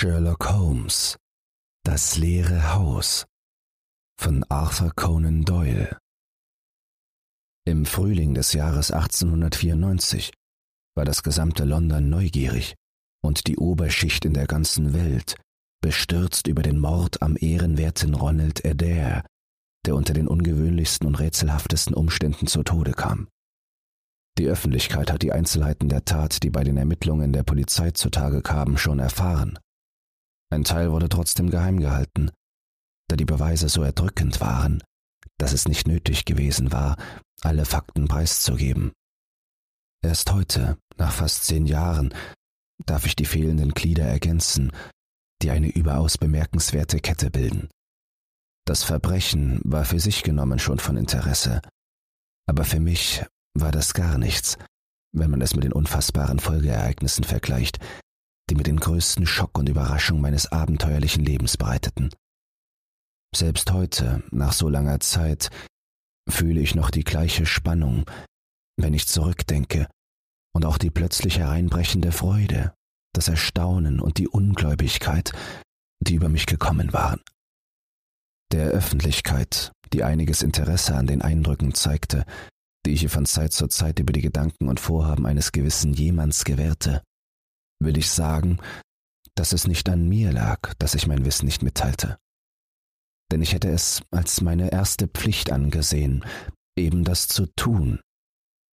Sherlock Holmes Das leere Haus von Arthur Conan Doyle Im Frühling des Jahres 1894 war das gesamte London neugierig und die Oberschicht in der ganzen Welt bestürzt über den Mord am ehrenwerten Ronald Adair, der unter den ungewöhnlichsten und rätselhaftesten Umständen zu Tode kam. Die Öffentlichkeit hat die Einzelheiten der Tat, die bei den Ermittlungen der Polizei zutage kamen, schon erfahren. Ein Teil wurde trotzdem geheim gehalten, da die Beweise so erdrückend waren, dass es nicht nötig gewesen war, alle Fakten preiszugeben. Erst heute, nach fast zehn Jahren, darf ich die fehlenden Glieder ergänzen, die eine überaus bemerkenswerte Kette bilden. Das Verbrechen war für sich genommen schon von Interesse, aber für mich war das gar nichts, wenn man es mit den unfassbaren Folgeereignissen vergleicht, die mir den größten Schock und Überraschung meines abenteuerlichen Lebens bereiteten. Selbst heute, nach so langer Zeit, fühle ich noch die gleiche Spannung, wenn ich zurückdenke, und auch die plötzlich hereinbrechende Freude, das Erstaunen und die Ungläubigkeit, die über mich gekommen waren. Der Öffentlichkeit, die einiges Interesse an den Eindrücken zeigte, die ich ihr von Zeit zu Zeit über die Gedanken und Vorhaben eines gewissen Jemands gewährte, will ich sagen, dass es nicht an mir lag, dass ich mein Wissen nicht mitteilte. Denn ich hätte es als meine erste Pflicht angesehen, eben das zu tun,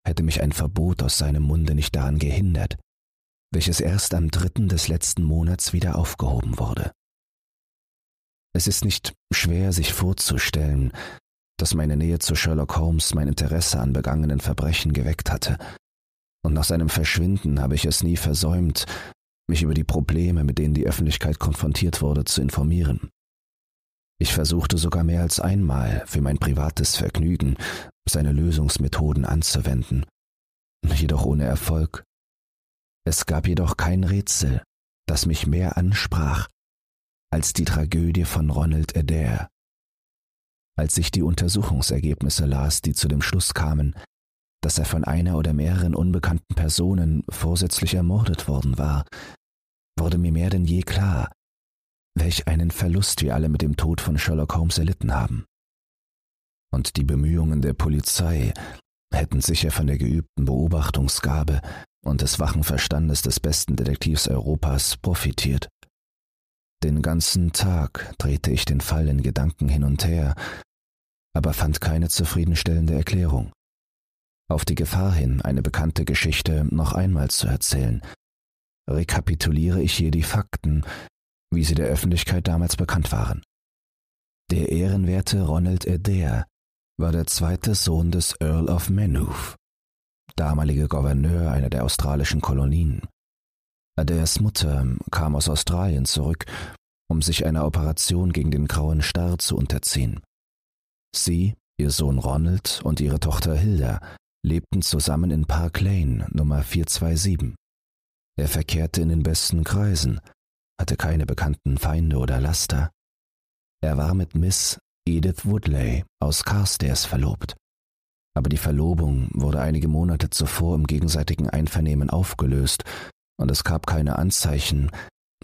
hätte mich ein Verbot aus seinem Munde nicht daran gehindert, welches erst am dritten des letzten Monats wieder aufgehoben wurde. Es ist nicht schwer sich vorzustellen, dass meine Nähe zu Sherlock Holmes mein Interesse an begangenen Verbrechen geweckt hatte, und nach seinem Verschwinden habe ich es nie versäumt, mich über die Probleme, mit denen die Öffentlichkeit konfrontiert wurde, zu informieren. Ich versuchte sogar mehr als einmal für mein privates Vergnügen seine Lösungsmethoden anzuwenden, jedoch ohne Erfolg. Es gab jedoch kein Rätsel, das mich mehr ansprach als die Tragödie von Ronald Adair. Als ich die Untersuchungsergebnisse las, die zu dem Schluss kamen, dass er von einer oder mehreren unbekannten Personen vorsätzlich ermordet worden war, wurde mir mehr denn je klar, welch einen Verlust wir alle mit dem Tod von Sherlock Holmes erlitten haben. Und die Bemühungen der Polizei hätten sicher von der geübten Beobachtungsgabe und des wachen Verstandes des besten Detektivs Europas profitiert. Den ganzen Tag drehte ich den Fall in Gedanken hin und her, aber fand keine zufriedenstellende Erklärung. Auf die Gefahr hin, eine bekannte Geschichte noch einmal zu erzählen, rekapituliere ich hier die Fakten, wie sie der Öffentlichkeit damals bekannt waren. Der ehrenwerte Ronald Adair war der zweite Sohn des Earl of Maynooth, damaliger Gouverneur einer der australischen Kolonien. Adairs Mutter kam aus Australien zurück, um sich einer Operation gegen den grauen Star zu unterziehen. Sie, ihr Sohn Ronald und ihre Tochter Hilda lebten zusammen in Park Lane Nummer 427. Er verkehrte in den besten Kreisen, hatte keine bekannten Feinde oder Laster. Er war mit Miss Edith Woodley aus Carstairs verlobt. Aber die Verlobung wurde einige Monate zuvor im gegenseitigen Einvernehmen aufgelöst und es gab keine Anzeichen,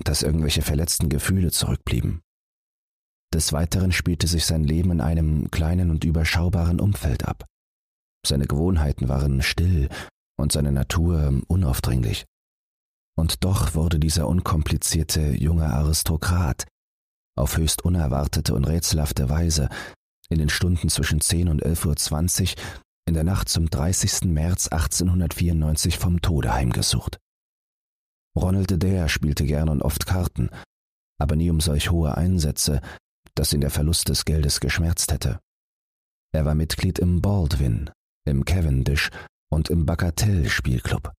dass irgendwelche verletzten Gefühle zurückblieben. Des Weiteren spielte sich sein Leben in einem kleinen und überschaubaren Umfeld ab. Seine Gewohnheiten waren still und seine Natur unaufdringlich. Und doch wurde dieser unkomplizierte junge Aristokrat auf höchst unerwartete und rätselhafte Weise in den Stunden zwischen 10 und 11.20 Uhr in der Nacht zum 30. März 1894 vom Tode heimgesucht. Ronald Adair spielte gern und oft Karten, aber nie um solch hohe Einsätze, dass ihn der Verlust des Geldes geschmerzt hätte. Er war Mitglied im Baldwin, im Cavendish und im Bagatelle-Spielclub.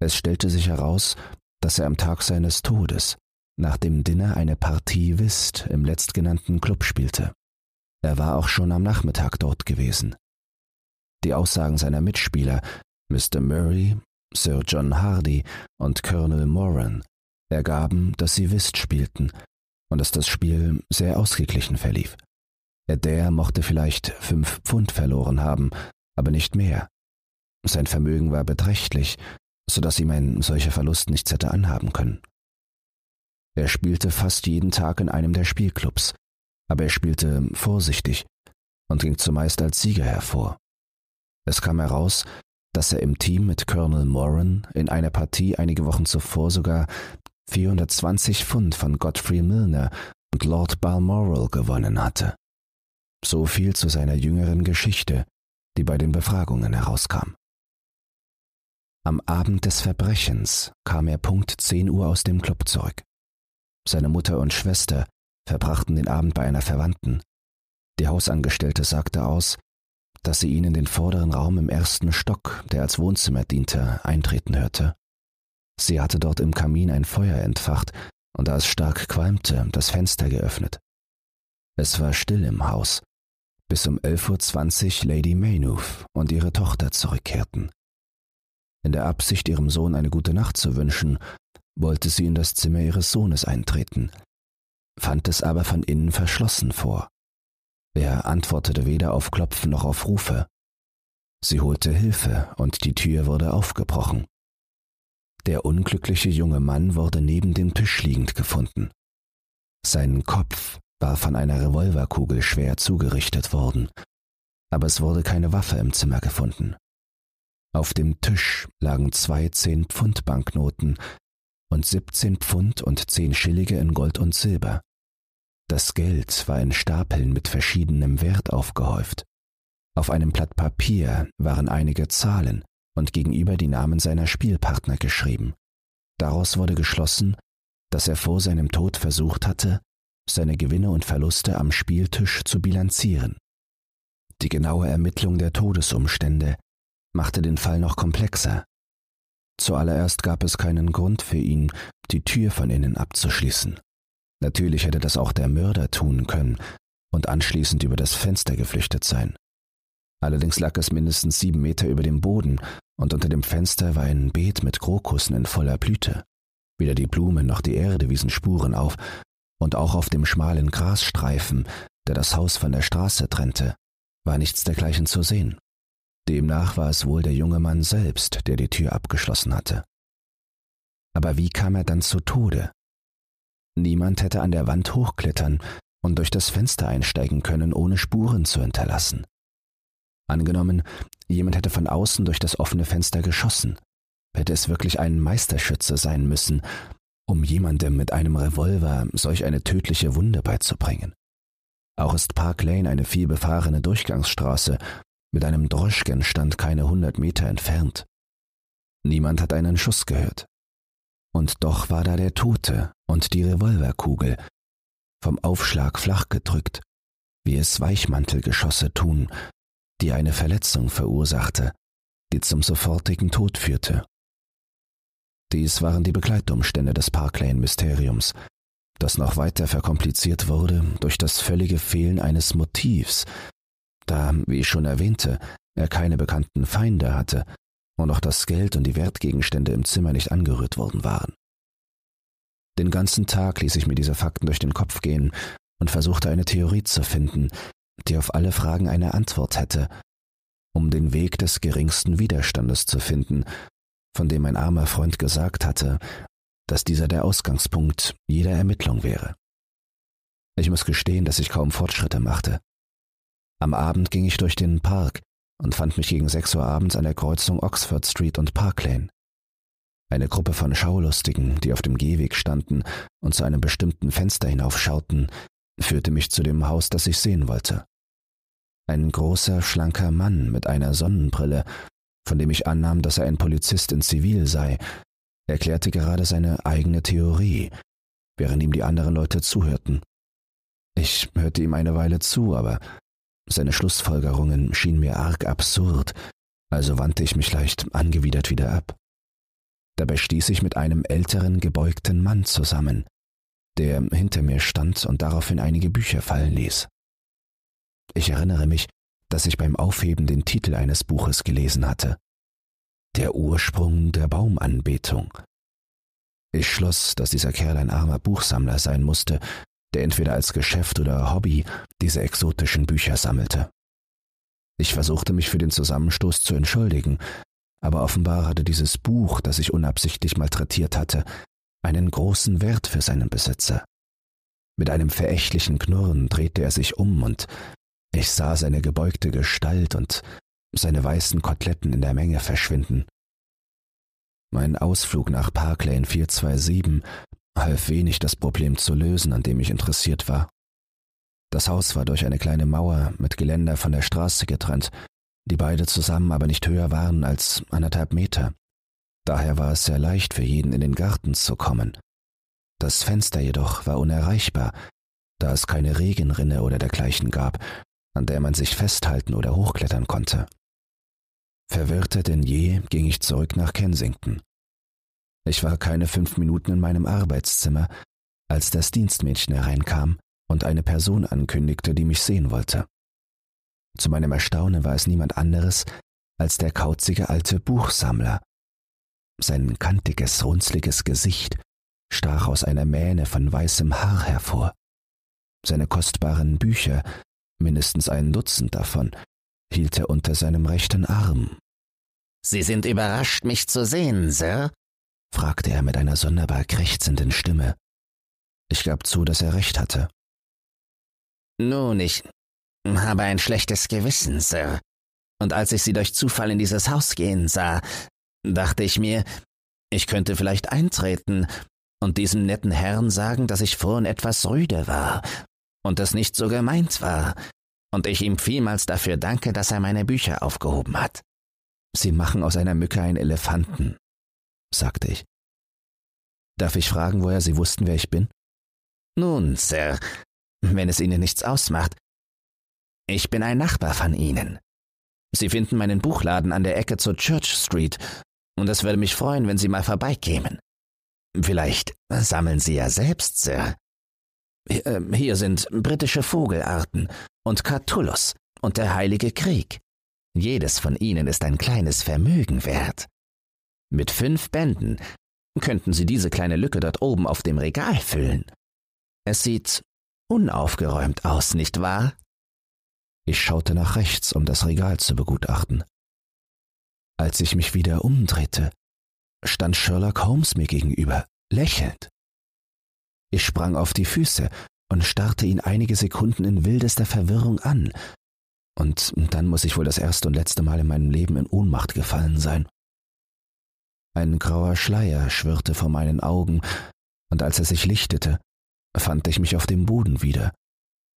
Es stellte sich heraus, dass er am Tag seines Todes nach dem Dinner eine Partie Whist im letztgenannten Club spielte. Er war auch schon am Nachmittag dort gewesen. Die Aussagen seiner Mitspieler, Mr. Murray, Sir John Hardy und Colonel Moran, ergaben, dass sie Whist spielten und dass das Spiel sehr ausgeglichen verlief. Adair mochte vielleicht fünf Pfund verloren haben, aber nicht mehr. Sein Vermögen war beträchtlich, so dass ihm ein solcher Verlust nichts hätte anhaben können. Er spielte fast jeden Tag in einem der Spielclubs, aber er spielte vorsichtig und ging zumeist als Sieger hervor. Es kam heraus, dass er im Team mit Colonel Moran in einer Partie einige Wochen zuvor sogar 420 Pfund von Godfrey Milner und Lord Balmoral gewonnen hatte. So viel zu seiner jüngeren Geschichte, die bei den Befragungen herauskam. Am Abend des Verbrechens kam er Punkt 10 Uhr aus dem Club zurück. Seine Mutter und Schwester verbrachten den Abend bei einer Verwandten. Die Hausangestellte sagte aus, dass sie ihn in den vorderen Raum im ersten Stock, der als Wohnzimmer diente, eintreten hörte. Sie hatte dort im Kamin ein Feuer entfacht und da es stark qualmte, das Fenster geöffnet. Es war still im Haus, bis um 11.20 Uhr Lady Maynooth und ihre Tochter zurückkehrten. In der Absicht, ihrem Sohn eine gute Nacht zu wünschen, wollte sie in das Zimmer ihres Sohnes eintreten, fand es aber von innen verschlossen vor. Er antwortete weder auf Klopfen noch auf Rufe. Sie holte Hilfe und die Tür wurde aufgebrochen. Der unglückliche junge Mann wurde neben dem Tisch liegend gefunden. Sein Kopf war von einer Revolverkugel schwer zugerichtet worden, aber es wurde keine Waffe im Zimmer gefunden. Auf dem Tisch lagen zwei Zehn-Pfund-Banknoten und 17 Pfund und 10 Schillige in Gold und Silber. Das Geld war in Stapeln mit verschiedenem Wert aufgehäuft. Auf einem Blatt Papier waren einige Zahlen und gegenüber die Namen seiner Spielpartner geschrieben. Daraus wurde geschlossen, dass er vor seinem Tod versucht hatte, seine Gewinne und Verluste am Spieltisch zu bilanzieren. Die genaue Ermittlung der Todesumstände machte den Fall noch komplexer. Zuallererst gab es keinen Grund für ihn, die Tür von innen abzuschließen. Natürlich hätte das auch der Mörder tun können und anschließend über das Fenster geflüchtet sein. Allerdings lag es mindestens sieben Meter über dem Boden und unter dem Fenster war ein Beet mit Krokussen in voller Blüte. Weder die Blumen noch die Erde wiesen Spuren auf, und auch auf dem schmalen Grasstreifen, der das Haus von der Straße trennte, war nichts dergleichen zu sehen. Demnach war es wohl der junge Mann selbst, der die Tür abgeschlossen hatte. Aber wie kam er dann zu Tode? Niemand hätte an der Wand hochklettern und durch das Fenster einsteigen können, ohne Spuren zu hinterlassen. Angenommen, jemand hätte von außen durch das offene Fenster geschossen, hätte es wirklich ein Meisterschütze sein müssen, um jemandem mit einem Revolver solch eine tödliche Wunde beizubringen. Auch ist Park Lane eine vielbefahrene Durchgangsstraße, mit einem Droschkenstand keine hundert Meter entfernt. Niemand hat einen Schuss gehört. Und doch war da der Tote und die Revolverkugel, vom Aufschlag flach gedrückt, wie es Weichmantelgeschosse tun, die eine Verletzung verursachte, die zum sofortigen Tod führte. Dies waren die Begleitumstände des Parklane-Mysteriums, das noch weiter verkompliziert wurde durch das völlige Fehlen eines Motivs, da, wie ich schon erwähnte, er keine bekannten Feinde hatte und auch das Geld und die Wertgegenstände im Zimmer nicht angerührt worden waren. Den ganzen Tag ließ ich mir diese Fakten durch den Kopf gehen und versuchte eine Theorie zu finden, die auf alle Fragen eine Antwort hätte, um den Weg des geringsten Widerstandes zu finden, von dem mein armer Freund gesagt hatte, dass dieser der Ausgangspunkt jeder Ermittlung wäre. Ich muss gestehen, dass ich kaum Fortschritte machte. Am Abend ging ich durch den Park und fand mich gegen sechs Uhr abends an der Kreuzung Oxford Street und Park Lane. Eine Gruppe von Schaulustigen, die auf dem Gehweg standen und zu einem bestimmten Fenster hinaufschauten, führte mich zu dem Haus, das ich sehen wollte. Ein großer, schlanker Mann mit einer Sonnenbrille, von dem ich annahm, dass er ein Polizist in Zivil sei, erklärte gerade seine eigene Theorie, während ihm die anderen Leute zuhörten. Ich hörte ihm eine Weile zu, aber seine Schlussfolgerungen schienen mir arg absurd, also wandte ich mich leicht angewidert wieder ab. Dabei stieß ich mit einem älteren, gebeugten Mann zusammen, der hinter mir stand und daraufhin einige Bücher fallen ließ. Ich erinnere mich, dass ich beim Aufheben den Titel eines Buches gelesen hatte. Der Ursprung der Baumanbetung. Ich schloss, dass dieser Kerl ein armer Buchsammler sein musste, der entweder als Geschäft oder Hobby diese exotischen Bücher sammelte. Ich versuchte mich für den Zusammenstoß zu entschuldigen, aber offenbar hatte dieses Buch, das ich unabsichtlich malträtiert hatte, einen großen Wert für seinen Besitzer. Mit einem verächtlichen Knurren drehte er sich um und ich sah seine gebeugte Gestalt und seine weißen Koteletten in der Menge verschwinden. Mein Ausflug nach Park Lane 427 half wenig, das Problem zu lösen, an dem ich interessiert war. Das Haus war durch eine kleine Mauer mit Geländer von der Straße getrennt, die beide zusammen aber nicht höher waren als anderthalb Meter. Daher war es sehr leicht für jeden in den Garten zu kommen. Das Fenster jedoch war unerreichbar, da es keine Regenrinne oder dergleichen gab, an der man sich festhalten oder hochklettern konnte. Verwirrter denn je ging ich zurück nach Kensington. Ich war keine fünf Minuten in meinem Arbeitszimmer, als das Dienstmädchen hereinkam und eine Person ankündigte, die mich sehen wollte. Zu meinem Erstaunen war es niemand anderes als der kauzige alte Buchsammler. Sein kantiges, runzliges Gesicht stach aus einer Mähne von weißem Haar hervor. Seine kostbaren Bücher, mindestens ein Dutzend davon, hielt er unter seinem rechten Arm. Sie sind überrascht, mich zu sehen, Sir? fragte er mit einer sonderbar krächzenden Stimme. Ich gab zu, dass er recht hatte. Nun, ich habe ein schlechtes Gewissen, Sir. Und als ich Sie durch Zufall in dieses Haus gehen sah, dachte ich mir, ich könnte vielleicht eintreten und diesem netten Herrn sagen, dass ich vorhin etwas rüde war und es nicht so gemeint war, und ich ihm vielmals dafür danke, dass er meine Bücher aufgehoben hat. Sie machen aus einer Mücke einen Elefanten, sagte ich. Darf ich fragen, woher Sie wussten, wer ich bin? Nun, Sir, wenn es Ihnen nichts ausmacht, ich bin ein Nachbar von Ihnen. Sie finden meinen Buchladen an der Ecke zur Church Street, und es würde mich freuen, wenn Sie mal vorbeikämen. Vielleicht sammeln Sie ja selbst, Sir. Hier sind britische Vogelarten und Catullus und der Heilige Krieg. Jedes von ihnen ist ein kleines Vermögen wert. Mit fünf Bänden könnten Sie diese kleine Lücke dort oben auf dem Regal füllen. Es sieht unaufgeräumt aus, nicht wahr? Ich schaute nach rechts, um das Regal zu begutachten. Als ich mich wieder umdrehte, stand Sherlock Holmes mir gegenüber, lächelnd. Ich sprang auf die Füße und starrte ihn einige Sekunden in wildester Verwirrung an, und dann muss ich wohl das erste und letzte Mal in meinem Leben in Ohnmacht gefallen sein. Ein grauer Schleier schwirrte vor meinen Augen, und als er sich lichtete, fand ich mich auf dem Boden wieder,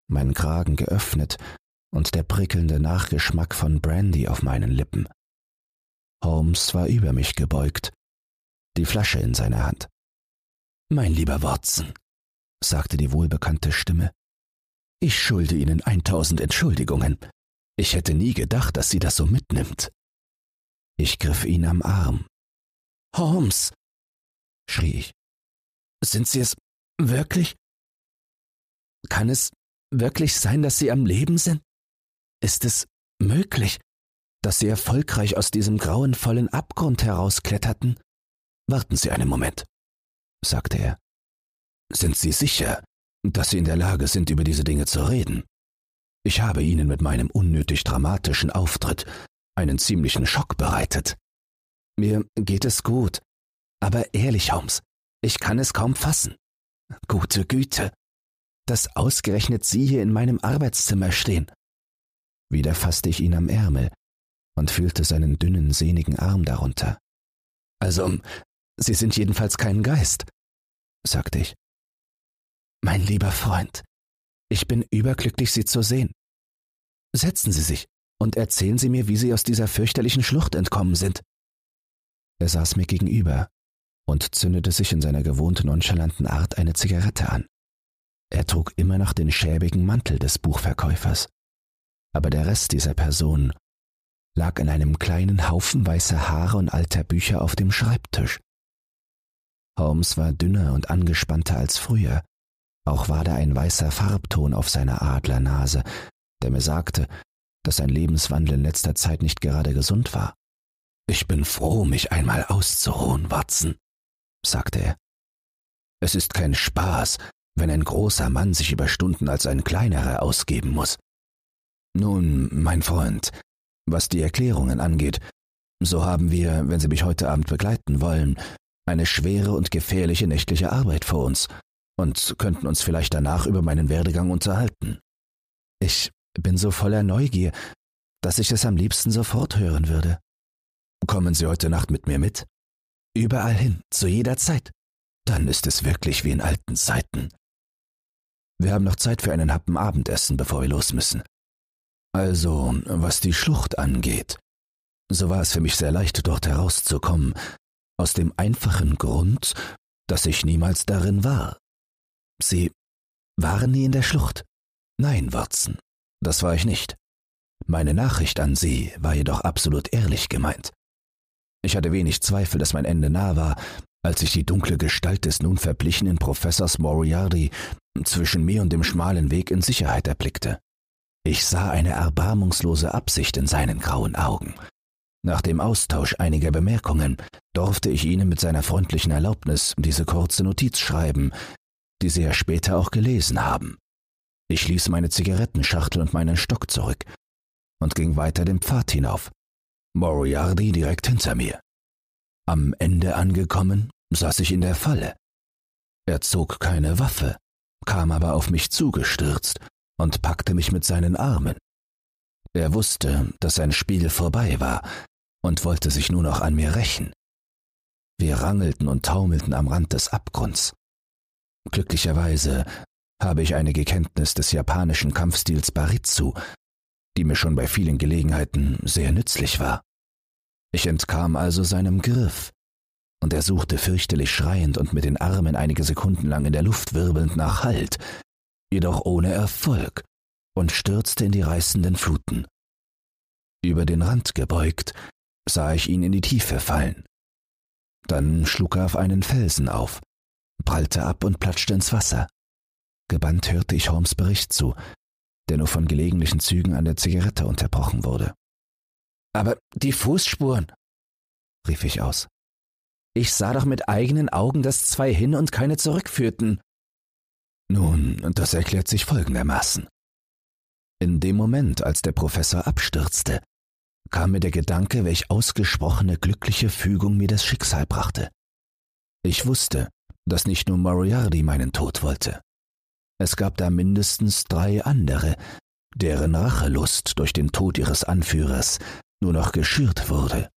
mein Kragen geöffnet und der prickelnde Nachgeschmack von Brandy auf meinen Lippen. Holmes war über mich gebeugt, die Flasche in seiner Hand. Mein lieber Watson, sagte die wohlbekannte Stimme, ich schulde Ihnen eintausend Entschuldigungen. Ich hätte nie gedacht, dass sie das so mitnimmt. Ich griff ihn am Arm. Holmes, schrie ich, sind Sie es wirklich? Kann es wirklich sein, dass Sie am Leben sind? Ist es möglich, dass Sie erfolgreich aus diesem grauenvollen Abgrund herauskletterten? Warten Sie einen Moment, sagte er. Sind Sie sicher, dass Sie in der Lage sind, über diese Dinge zu reden? Ich habe Ihnen mit meinem unnötig dramatischen Auftritt einen ziemlichen Schock bereitet. Mir geht es gut, aber ehrlich, Holmes, ich kann es kaum fassen. Gute Güte, dass ausgerechnet Sie hier in meinem Arbeitszimmer stehen. Wieder fasste ich ihn am Ärmel und fühlte seinen dünnen, sehnigen Arm darunter. Also, Sie sind jedenfalls kein Geist, sagte ich. Mein lieber Freund, ich bin überglücklich, Sie zu sehen. Setzen Sie sich und erzählen Sie mir, wie Sie aus dieser fürchterlichen Schlucht entkommen sind. Er saß mir gegenüber und zündete sich in seiner gewohnten nonchalanten Art eine Zigarette an. Er trug immer noch den schäbigen Mantel des Buchverkäufers aber der Rest dieser Person lag in einem kleinen Haufen weißer Haare und alter Bücher auf dem Schreibtisch. Holmes war dünner und angespannter als früher, auch war da ein weißer Farbton auf seiner Adlernase, der mir sagte, dass sein Lebenswandel in letzter Zeit nicht gerade gesund war. Ich bin froh, mich einmal auszuruhen, Watson, sagte er. Es ist kein Spaß, wenn ein großer Mann sich über Stunden als ein kleinerer ausgeben muss. Nun, mein Freund, was die Erklärungen angeht, so haben wir, wenn Sie mich heute Abend begleiten wollen, eine schwere und gefährliche nächtliche Arbeit vor uns und könnten uns vielleicht danach über meinen Werdegang unterhalten. Ich bin so voller Neugier, dass ich es am liebsten sofort hören würde. Kommen Sie heute Nacht mit mir mit? Überall hin, zu jeder Zeit. Dann ist es wirklich wie in alten Zeiten. Wir haben noch Zeit für einen Happen Abendessen, bevor wir los müssen. Also, was die Schlucht angeht, so war es für mich sehr leicht, dort herauszukommen, aus dem einfachen Grund, dass ich niemals darin war. Sie waren nie in der Schlucht. Nein, Watson, das war ich nicht. Meine Nachricht an Sie war jedoch absolut ehrlich gemeint. Ich hatte wenig Zweifel, dass mein Ende nah war, als ich die dunkle Gestalt des nun verblichenen Professors Moriarty zwischen mir und dem schmalen Weg in Sicherheit erblickte. Ich sah eine erbarmungslose Absicht in seinen grauen Augen. Nach dem Austausch einiger Bemerkungen durfte ich Ihnen mit seiner freundlichen Erlaubnis diese kurze Notiz schreiben, die Sie ja später auch gelesen haben. Ich ließ meine Zigarettenschachtel und meinen Stock zurück und ging weiter den Pfad hinauf, Moriarty direkt hinter mir. Am Ende angekommen, saß ich in der Falle. Er zog keine Waffe, kam aber auf mich zugestürzt und packte mich mit seinen Armen. Er wusste, dass sein Spiel vorbei war und wollte sich nur noch an mir rächen. Wir rangelten und taumelten am Rand des Abgrunds. Glücklicherweise habe ich einige Kenntnis des japanischen Kampfstils Baritsu, die mir schon bei vielen Gelegenheiten sehr nützlich war. Ich entkam also seinem Griff, und er suchte fürchterlich schreiend und mit den Armen einige Sekunden lang in der Luft wirbelnd nach Halt, jedoch ohne Erfolg, und stürzte in die reißenden Fluten. Über den Rand gebeugt, sah ich ihn in die Tiefe fallen. Dann schlug er auf einen Felsen auf, prallte ab und platschte ins Wasser. Gebannt hörte ich Holmes Bericht zu, der nur von gelegentlichen Zügen an der Zigarette unterbrochen wurde. Aber die Fußspuren, rief ich aus. Ich sah doch mit eigenen Augen, dass zwei hin und keine zurückführten. Nun, das erklärt sich folgendermaßen. In dem Moment, als der Professor abstürzte, kam mir der Gedanke, welch ausgesprochene glückliche Fügung mir das Schicksal brachte. Ich wusste, dass nicht nur Moriarty meinen Tod wollte. Es gab da mindestens drei andere, deren Rachelust durch den Tod ihres Anführers nur noch geschürt wurde.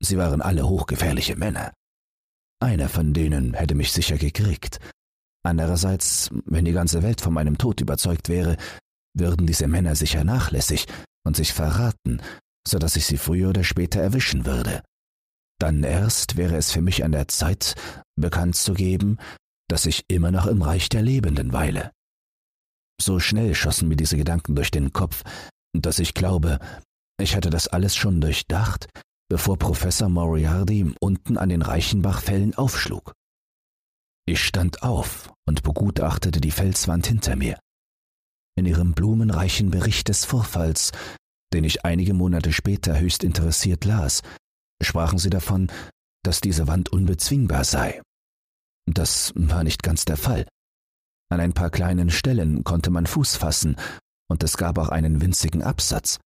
Sie waren alle hochgefährliche Männer. Einer von denen hätte mich sicher gekriegt. Andererseits, wenn die ganze Welt von meinem Tod überzeugt wäre, würden diese Männer sicher nachlässig und sich verraten, so dass ich sie früher oder später erwischen würde. Dann erst wäre es für mich an der Zeit, bekannt zu geben, dass ich immer noch im Reich der Lebenden weile. So schnell schossen mir diese Gedanken durch den Kopf, dass ich glaube, ich hatte das alles schon durchdacht, bevor Professor Moriarty unten an den Reichenbachfällen aufschlug. Ich stand auf und begutachtete die Felswand hinter mir. In ihrem blumenreichen Bericht des Vorfalls, den ich einige Monate später höchst interessiert las, sprachen sie davon, dass diese Wand unbezwingbar sei. Das war nicht ganz der Fall. An ein paar kleinen Stellen konnte man Fuß fassen, und es gab auch einen winzigen Absatz.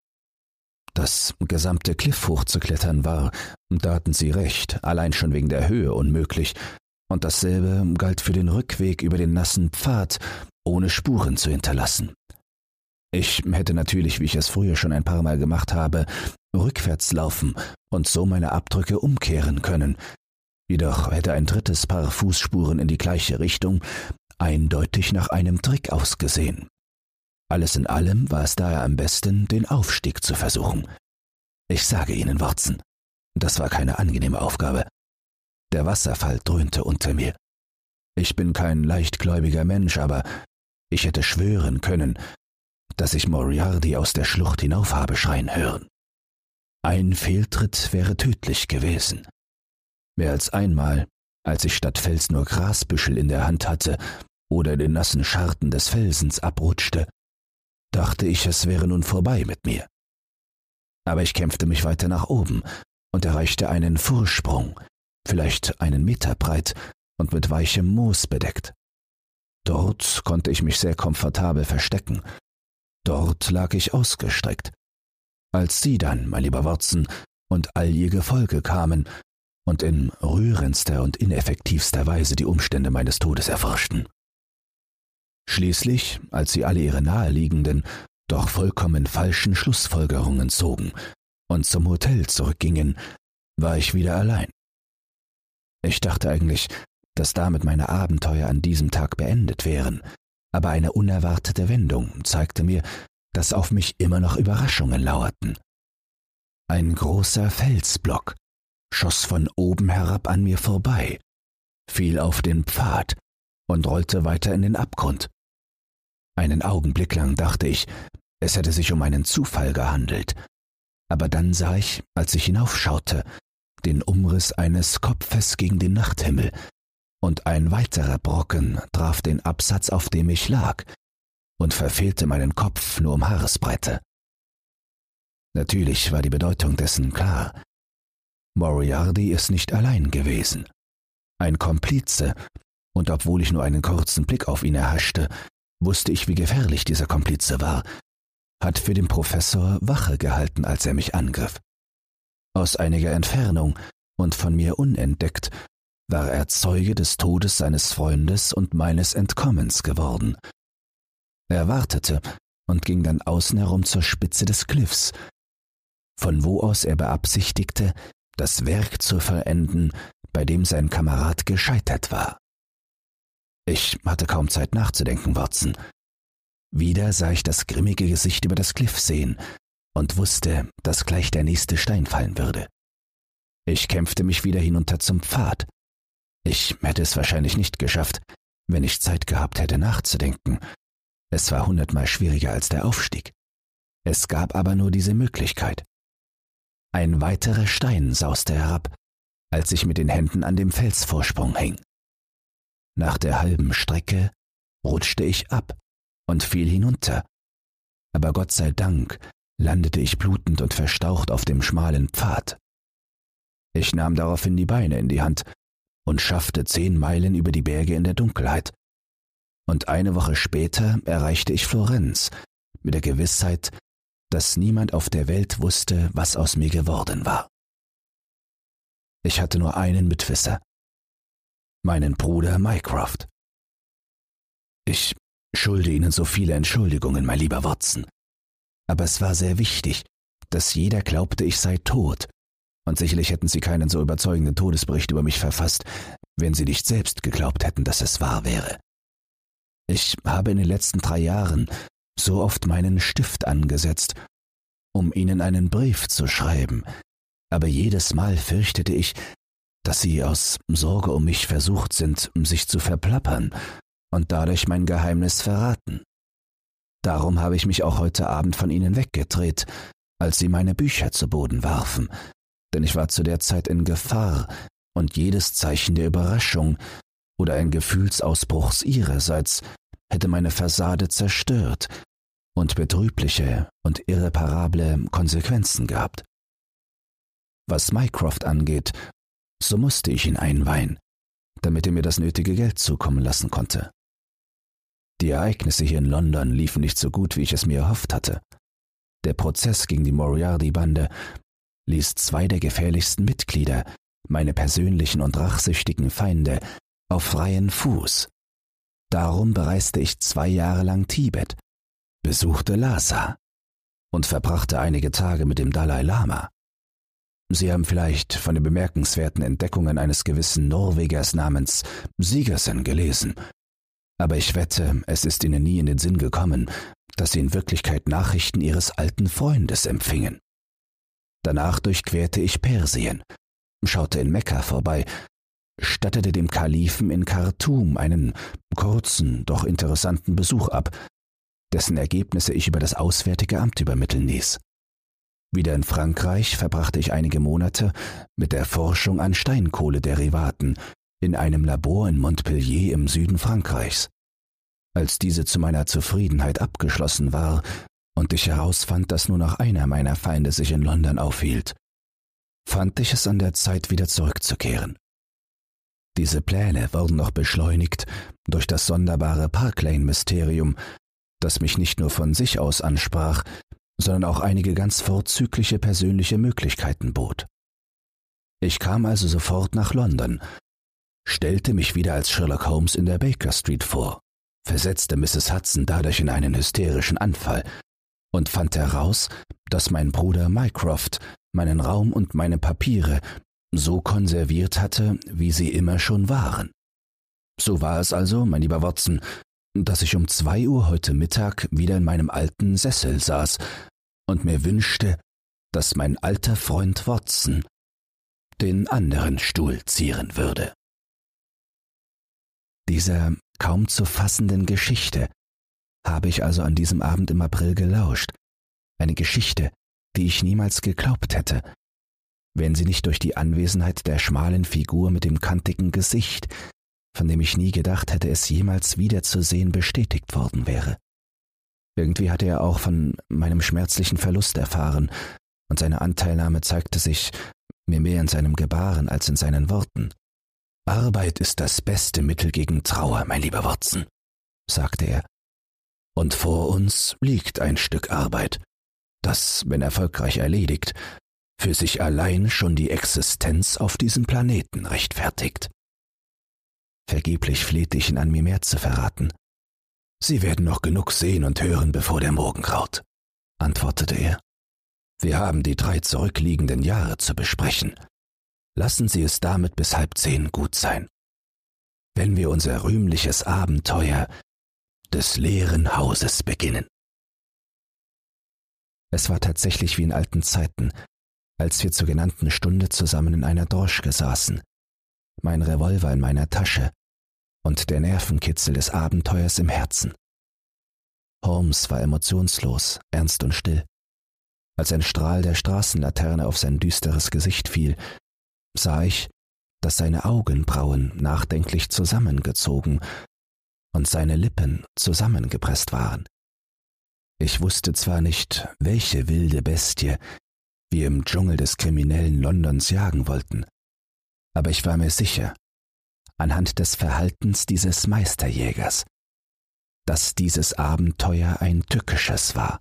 Das gesamte Kliff hochzuklettern war, da hatten sie recht, allein schon wegen der Höhe unmöglich, und dasselbe galt für den Rückweg über den nassen Pfad, ohne Spuren zu hinterlassen. Ich hätte natürlich, wie ich es früher schon ein paar Mal gemacht habe, rückwärts laufen und so meine Abdrücke umkehren können. Jedoch hätte ein drittes Paar Fußspuren in die gleiche Richtung eindeutig nach einem Trick ausgesehen. Alles in allem war es daher am besten, den Aufstieg zu versuchen. Ich sage Ihnen, Watson, das war keine angenehme Aufgabe. Der Wasserfall dröhnte unter mir. Ich bin kein leichtgläubiger Mensch, aber ich hätte schwören können, dass ich Moriarty aus der Schlucht hinauf habe schreien hören. Ein Fehltritt wäre tödlich gewesen. Mehr als einmal, als ich statt Fels nur Grasbüschel in der Hand hatte oder den nassen Scharten des Felsens abrutschte, dachte ich, es wäre nun vorbei mit mir. Aber ich kämpfte mich weiter nach oben und erreichte einen Vorsprung, vielleicht einen Meter breit und mit weichem Moos bedeckt. Dort konnte ich mich sehr komfortabel verstecken. Dort lag ich ausgestreckt. Als Sie dann, mein lieber Watson, und all Ihr Gefolge kamen, und in rührendster und ineffektivster Weise die Umstände meines Todes erforschten. Schließlich, als sie alle ihre naheliegenden, doch vollkommen falschen Schlussfolgerungen zogen und zum Hotel zurückgingen, war ich wieder allein. Ich dachte eigentlich, dass damit meine Abenteuer an diesem Tag beendet wären, aber eine unerwartete Wendung zeigte mir, dass auf mich immer noch Überraschungen lauerten. Ein großer Felsblock schoss von oben herab an mir vorbei, fiel auf den Pfad und rollte weiter in den Abgrund. Einen Augenblick lang dachte ich, es hätte sich um einen Zufall gehandelt, aber dann sah ich, als ich hinaufschaute, den Umriss eines Kopfes gegen den Nachthimmel, und ein weiterer Brocken traf den Absatz, auf dem ich lag, und verfehlte meinen Kopf nur um Haaresbreite. Natürlich war die Bedeutung dessen klar. Moriarty ist nicht allein gewesen. Ein Komplize, und obwohl ich nur einen kurzen Blick auf ihn erhaschte, wusste ich, wie gefährlich dieser Komplize war, hat für den Professor Wache gehalten, als er mich angriff. Aus einiger Entfernung und von mir unentdeckt war er Zeuge des Todes seines Freundes und meines Entkommens geworden. Er wartete und ging dann außen herum zur Spitze des Cliffs, von wo aus er beabsichtigte, das Werk zu vollenden, bei dem sein Kamerad gescheitert war. Ich hatte kaum Zeit nachzudenken, Watson. Wieder sah ich das grimmige Gesicht über das Cliff sehen und wusste, dass gleich der nächste Stein fallen würde. Ich kämpfte mich wieder hinunter zum Pfad. Ich hätte es wahrscheinlich nicht geschafft, wenn ich Zeit gehabt hätte nachzudenken. Es war hundertmal schwieriger als der Aufstieg. Es gab aber nur diese Möglichkeit. Ein weiterer Stein sauste herab, als ich mit den Händen an dem Felsvorsprung hing. Nach der halben Strecke rutschte ich ab und fiel hinunter. Aber Gott sei Dank landete ich blutend und verstaucht auf dem schmalen Pfad. Ich nahm daraufhin die Beine in die Hand und schaffte zehn Meilen über die Berge in der Dunkelheit. Und eine Woche später erreichte ich Florenz mit der Gewissheit, dass niemand auf der Welt wusste, was aus mir geworden war. Ich hatte nur einen Mitwisser, meinen Bruder Mycroft. Ich schulde Ihnen so viele Entschuldigungen, mein lieber Watson aber es war sehr wichtig, dass jeder glaubte, ich sei tot, und sicherlich hätten sie keinen so überzeugenden Todesbericht über mich verfasst, wenn sie nicht selbst geglaubt hätten, dass es wahr wäre. Ich habe in den letzten drei Jahren so oft meinen Stift angesetzt, um ihnen einen Brief zu schreiben, aber jedes Mal fürchtete ich, dass sie aus Sorge um mich versucht sind, sich zu verplappern und dadurch mein Geheimnis verraten. Darum habe ich mich auch heute Abend von ihnen weggedreht, als sie meine Bücher zu Boden warfen, denn ich war zu der Zeit in Gefahr, und jedes Zeichen der Überraschung oder ein Gefühlsausbruchs ihrerseits hätte meine Fassade zerstört und betrübliche und irreparable Konsequenzen gehabt. Was Mycroft angeht, so musste ich ihn einweihen, damit er mir das nötige Geld zukommen lassen konnte. Die Ereignisse hier in London liefen nicht so gut, wie ich es mir erhofft hatte. Der Prozess gegen die Moriarty-Bande ließ zwei der gefährlichsten Mitglieder, meine persönlichen und rachsüchtigen Feinde, auf freien Fuß. Darum bereiste ich zwei Jahre lang Tibet, besuchte Lhasa und verbrachte einige Tage mit dem Dalai Lama. Sie haben vielleicht von den bemerkenswerten Entdeckungen eines gewissen Norwegers namens Sigersen gelesen, aber ich wette, es ist ihnen nie in den Sinn gekommen, dass sie in Wirklichkeit Nachrichten ihres alten Freundes empfingen. Danach durchquerte ich Persien, schaute in Mekka vorbei, stattete dem Kalifen in Khartum einen kurzen, doch interessanten Besuch ab, dessen Ergebnisse ich über das Auswärtige Amt übermitteln ließ. Wieder in Frankreich verbrachte ich einige Monate mit der Forschung an Steinkohlederivaten in einem Labor in Montpellier im Süden Frankreichs. Als diese zu meiner Zufriedenheit abgeschlossen war und ich herausfand, dass nur noch einer meiner Feinde sich in London aufhielt, fand ich es an der Zeit, wieder zurückzukehren. Diese Pläne wurden noch beschleunigt durch das sonderbare Parklane-Mysterium, das mich nicht nur von sich aus ansprach, sondern auch einige ganz vorzügliche persönliche Möglichkeiten bot. Ich kam also sofort nach London, stellte mich wieder als Sherlock Holmes in der Baker Street vor, versetzte Mrs. Hudson dadurch in einen hysterischen Anfall und fand heraus, dass mein Bruder Mycroft meinen Raum und meine Papiere so konserviert hatte, wie sie immer schon waren. So war es also, mein lieber Watson, dass ich um zwei Uhr heute Mittag wieder in meinem alten Sessel saß und mir wünschte, dass mein alter Freund Watson den anderen Stuhl zieren würde. Dieser kaum zu fassenden Geschichte habe ich also an diesem Abend im April gelauscht, eine Geschichte, die ich niemals geglaubt hätte, wenn sie nicht durch die Anwesenheit der schmalen Figur mit dem kantigen Gesicht, von dem ich nie gedacht hätte, es jemals wiederzusehen, bestätigt worden wäre. Irgendwie hatte er auch von meinem schmerzlichen Verlust erfahren, und seine Anteilnahme zeigte sich mir mehr in seinem Gebaren als in seinen Worten. Arbeit ist das beste Mittel gegen Trauer, mein lieber Watson, sagte er. Und vor uns liegt ein Stück Arbeit, das, wenn erfolgreich erledigt, für sich allein schon die Existenz auf diesem Planeten rechtfertigt. Vergeblich flehte ich ihn an, mir mehr zu verraten. Sie werden noch genug sehen und hören, bevor der Morgen graut, antwortete er. Wir haben die drei zurückliegenden Jahre zu besprechen. Lassen Sie es damit bis halb zehn gut sein. Wenn wir unser rühmliches Abenteuer des leeren Hauses beginnen. Es war tatsächlich wie in alten Zeiten, als wir zur genannten Stunde zusammen in einer Droschke saßen, mein Revolver in meiner Tasche und der Nervenkitzel des Abenteuers im Herzen. Holmes war emotionslos, ernst und still. Als ein Strahl der Straßenlaterne auf sein düsteres Gesicht fiel, sah ich, dass seine Augenbrauen nachdenklich zusammengezogen und seine Lippen zusammengepresst waren. Ich wusste zwar nicht, welche wilde Bestie wir im Dschungel des kriminellen Londons jagen wollten, aber ich war mir sicher, anhand des Verhaltens dieses Meisterjägers, dass dieses Abenteuer ein tückisches war,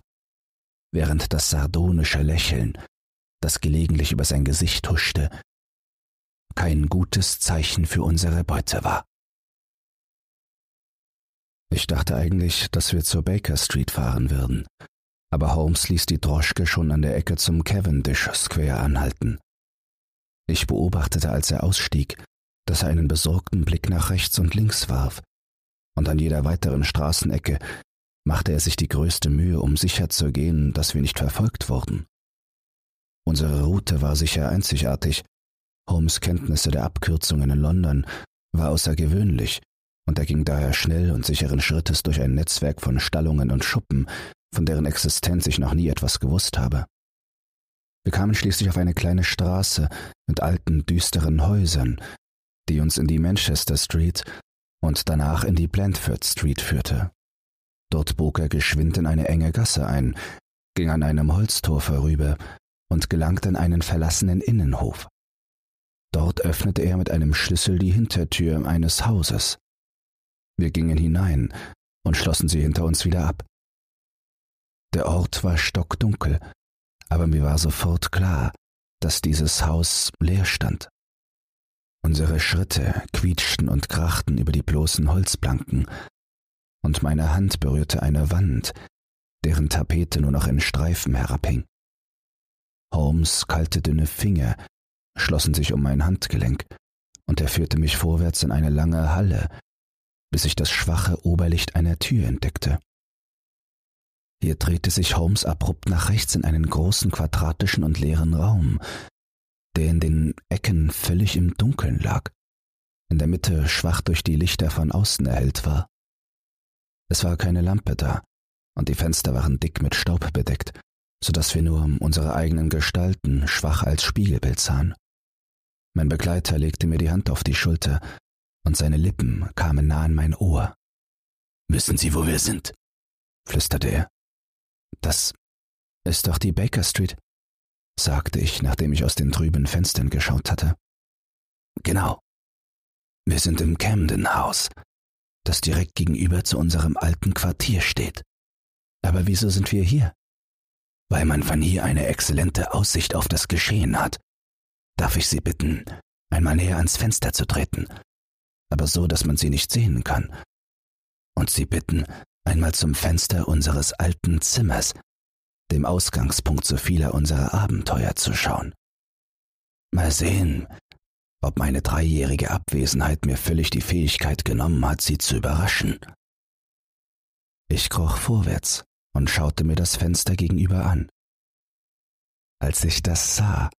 während das sardonische Lächeln, das gelegentlich über sein Gesicht huschte, kein gutes Zeichen für unsere Beute war. Ich dachte eigentlich, dass wir zur Baker Street fahren würden, aber Holmes ließ die Droschke schon an der Ecke zum Cavendish Square anhalten. Ich beobachtete, als er ausstieg, dass er einen besorgten Blick nach rechts und links warf, und an jeder weiteren Straßenecke machte er sich die größte Mühe, um sicher zu gehen, dass wir nicht verfolgt wurden. Unsere Route war sicher einzigartig. Holmes Kenntnisse der Abkürzungen in London war außergewöhnlich, und er ging daher schnell und sicheren Schrittes durch ein Netzwerk von Stallungen und Schuppen, von deren Existenz ich noch nie etwas gewusst habe. Wir kamen schließlich auf eine kleine Straße mit alten, düsteren Häusern, die uns in die Manchester Street und danach in die Blandford Street führte. Dort bog er geschwind in eine enge Gasse ein, ging an einem Holztor vorüber und gelangte in einen verlassenen Innenhof. Dort öffnete er mit einem Schlüssel die Hintertür eines Hauses. Wir gingen hinein und schlossen sie hinter uns wieder ab. Der Ort war stockdunkel, aber mir war sofort klar, dass dieses Haus leer stand. Unsere Schritte quietschten und krachten über die bloßen Holzplanken, und meine Hand berührte eine Wand, deren Tapete nur noch in Streifen herabhing. Holmes' kalte dünne Finger schlossen sich um mein Handgelenk, und er führte mich vorwärts in eine lange Halle, bis ich das schwache Oberlicht einer Tür entdeckte. Hier drehte sich Holmes abrupt nach rechts in einen großen quadratischen und leeren Raum, der in den Ecken völlig im Dunkeln lag, in der Mitte schwach durch die Lichter von außen erhellt war. Es war keine Lampe da, und die Fenster waren dick mit Staub bedeckt, so dass wir nur unsere eigenen Gestalten schwach als Spiegelbild sahen. Mein Begleiter legte mir die Hand auf die Schulter, und seine Lippen kamen nah an mein Ohr. Wissen Sie, wo wir sind? flüsterte er. Das ist doch die Baker Street, sagte ich, nachdem ich aus den trüben Fenstern geschaut hatte. Genau. Wir sind im Camden House, das direkt gegenüber zu unserem alten Quartier steht. Aber wieso sind wir hier? Weil man von hier eine exzellente Aussicht auf das Geschehen hat. Darf ich Sie bitten, einmal näher ans Fenster zu treten, aber so, dass man Sie nicht sehen kann? Und Sie bitten, einmal zum Fenster unseres alten Zimmers, dem Ausgangspunkt so vieler unserer Abenteuer zu schauen. Mal sehen, ob meine dreijährige Abwesenheit mir völlig die Fähigkeit genommen hat, sie zu überraschen. Ich kroch vorwärts und schaute mir das Fenster gegenüber an. Als ich das sah,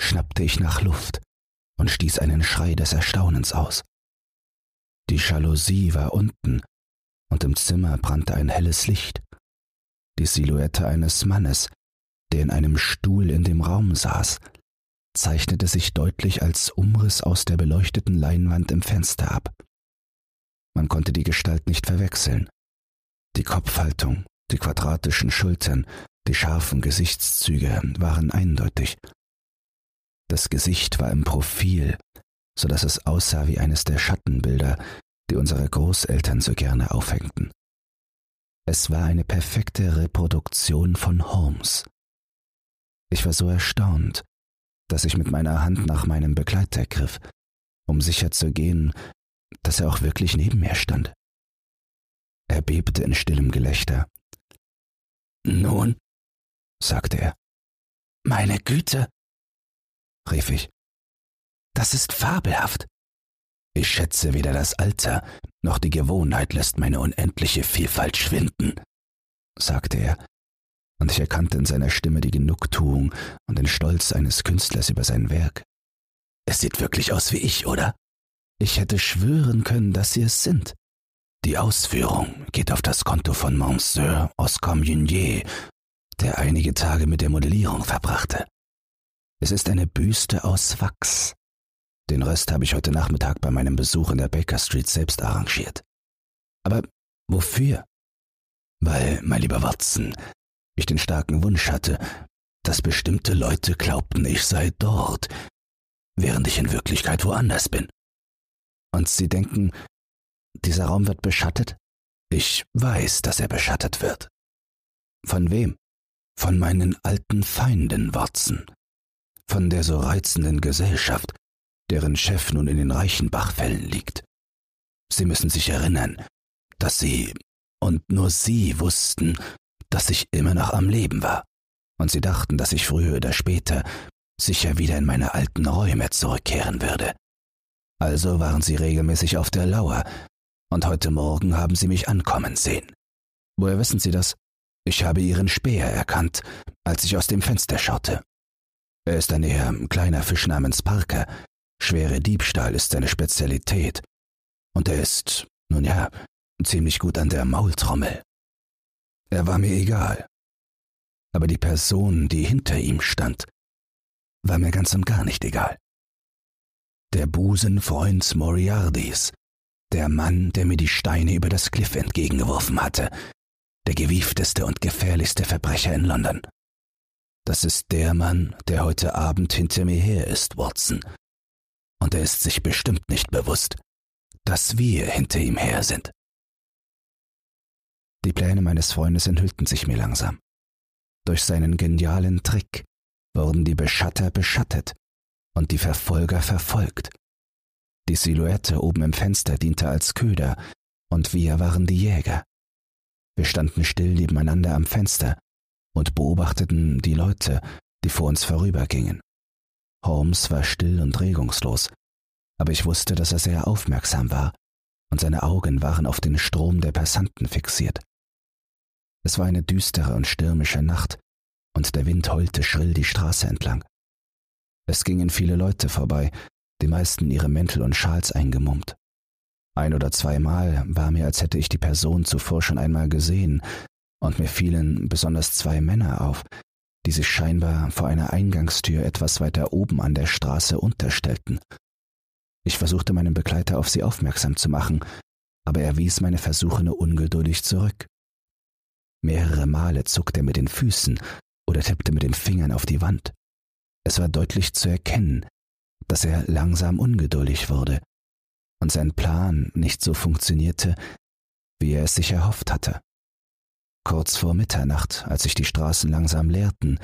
schnappte ich nach Luft und stieß einen Schrei des Erstaunens aus. Die Jalousie war unten und im Zimmer brannte ein helles Licht. Die Silhouette eines Mannes, der in einem Stuhl in dem Raum saß, zeichnete sich deutlich als Umriss aus der beleuchteten Leinwand im Fenster ab. Man konnte die Gestalt nicht verwechseln. Die Kopfhaltung, die quadratischen Schultern, die scharfen Gesichtszüge waren eindeutig. Das Gesicht war im Profil, so dass es aussah wie eines der Schattenbilder, die unsere Großeltern so gerne aufhängten. Es war eine perfekte Reproduktion von Holmes. Ich war so erstaunt, dass ich mit meiner Hand nach meinem Begleiter griff, um sicher zu gehen, dass er auch wirklich neben mir stand. Er bebte in stillem Gelächter. Nun, sagte er. Meine Güte, rief ich. Das ist fabelhaft. Ich schätze, weder das Alter noch die Gewohnheit lässt meine unendliche Vielfalt schwinden, sagte er und ich erkannte in seiner Stimme die Genugtuung und den Stolz eines Künstlers über sein Werk. Es sieht wirklich aus wie ich, oder? Ich hätte schwören können, dass Sie es sind. Die Ausführung geht auf das Konto von Monsieur Oscar Meunier, der einige Tage mit der Modellierung verbrachte. Es ist eine Büste aus Wachs. Den Rest habe ich heute Nachmittag bei meinem Besuch in der Baker Street selbst arrangiert. Aber wofür? Weil, mein lieber Watson, ich den starken Wunsch hatte, dass bestimmte Leute glaubten, ich sei dort, während ich in Wirklichkeit woanders bin. Und sie denken, dieser Raum wird beschattet? Ich weiß, dass er beschattet wird. Von wem? Von meinen alten Feinden, Watson. Von der so reizenden Gesellschaft, deren Chef nun in den Reichenbachfällen liegt. Sie müssen sich erinnern, dass Sie und nur Sie wussten, dass ich immer noch am Leben war, und sie dachten, dass ich früher oder später sicher wieder in meine alten Räume zurückkehren würde. Also waren sie regelmäßig auf der Lauer, und heute Morgen haben sie mich ankommen sehen. Woher wissen Sie das? Ich habe Ihren Speer erkannt, als ich aus dem Fenster schaute. Er ist ein eher kleiner Fisch namens Parker. Schwere Diebstahl ist seine Spezialität. Und er ist, nun ja, ziemlich gut an der Maultrommel. Er war mir egal. Aber die Person, die hinter ihm stand, war mir ganz und gar nicht egal. Der Busenfreund Moriardis, der Mann, der mir die Steine über das Kliff entgegengeworfen hatte, der gewiefteste und gefährlichste Verbrecher in London. Das ist der Mann, der heute Abend hinter mir her ist, Watson. Und er ist sich bestimmt nicht bewusst, dass wir hinter ihm her sind. Die Pläne meines Freundes enthüllten sich mir langsam. Durch seinen genialen Trick wurden die Beschatter beschattet und die Verfolger verfolgt. Die Silhouette oben im Fenster diente als Köder, und wir waren die Jäger. Wir standen still nebeneinander am Fenster und beobachteten die Leute, die vor uns vorübergingen. Holmes war still und regungslos, aber ich wusste, dass er sehr aufmerksam war, und seine Augen waren auf den Strom der Passanten fixiert. Es war eine düstere und stürmische Nacht, und der Wind heulte schrill die Straße entlang. Es gingen viele Leute vorbei, die meisten ihre Mäntel und Schals eingemummt. Ein oder zweimal war mir, als hätte ich die Person zuvor schon einmal gesehen, und mir fielen besonders zwei Männer auf, die sich scheinbar vor einer Eingangstür etwas weiter oben an der Straße unterstellten. Ich versuchte meinen Begleiter auf sie aufmerksam zu machen, aber er wies meine Versuche nur ungeduldig zurück. Mehrere Male zuckte er mit den Füßen oder tippte mit den Fingern auf die Wand. Es war deutlich zu erkennen, dass er langsam ungeduldig wurde und sein Plan nicht so funktionierte, wie er es sich erhofft hatte. Kurz vor Mitternacht, als sich die Straßen langsam leerten,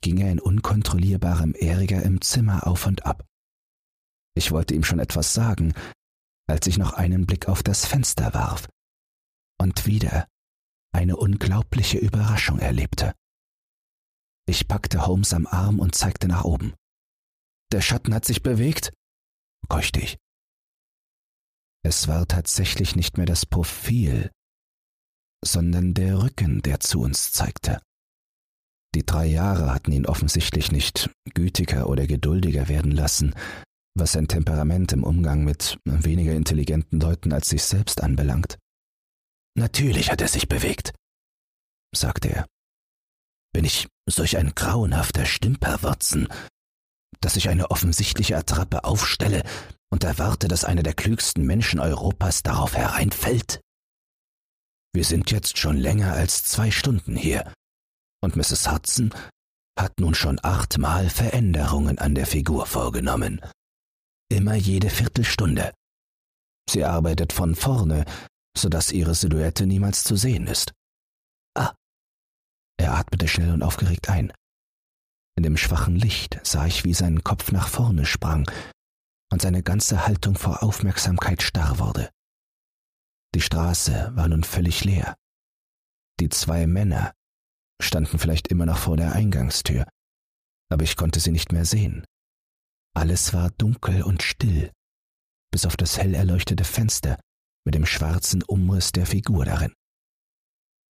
ging er in unkontrollierbarem Ärger im Zimmer auf und ab. Ich wollte ihm schon etwas sagen, als ich noch einen Blick auf das Fenster warf und wieder eine unglaubliche Überraschung erlebte. Ich packte Holmes am Arm und zeigte nach oben. Der Schatten hat sich bewegt, keuchte ich. Es war tatsächlich nicht mehr das Profil, sondern der Rücken, der zu uns zeigte. Die drei Jahre hatten ihn offensichtlich nicht gütiger oder geduldiger werden lassen, was sein Temperament im Umgang mit weniger intelligenten Leuten als sich selbst anbelangt. Natürlich hat er sich bewegt, sagte er. Bin ich solch ein grauenhafter Stümperwurzen, dass ich eine offensichtliche Attrappe aufstelle und erwarte, dass einer der klügsten Menschen Europas darauf hereinfällt? Wir sind jetzt schon länger als zwei Stunden hier, und Mrs. Hudson hat nun schon achtmal Veränderungen an der Figur vorgenommen immer jede Viertelstunde. Sie arbeitet von vorne, so dass ihre Silhouette niemals zu sehen ist. Ah. Er atmete schnell und aufgeregt ein. In dem schwachen Licht sah ich, wie sein Kopf nach vorne sprang und seine ganze Haltung vor Aufmerksamkeit starr wurde. Die Straße war nun völlig leer. Die zwei Männer standen vielleicht immer noch vor der Eingangstür, aber ich konnte sie nicht mehr sehen. Alles war dunkel und still, bis auf das hell erleuchtete Fenster mit dem schwarzen Umriss der Figur darin.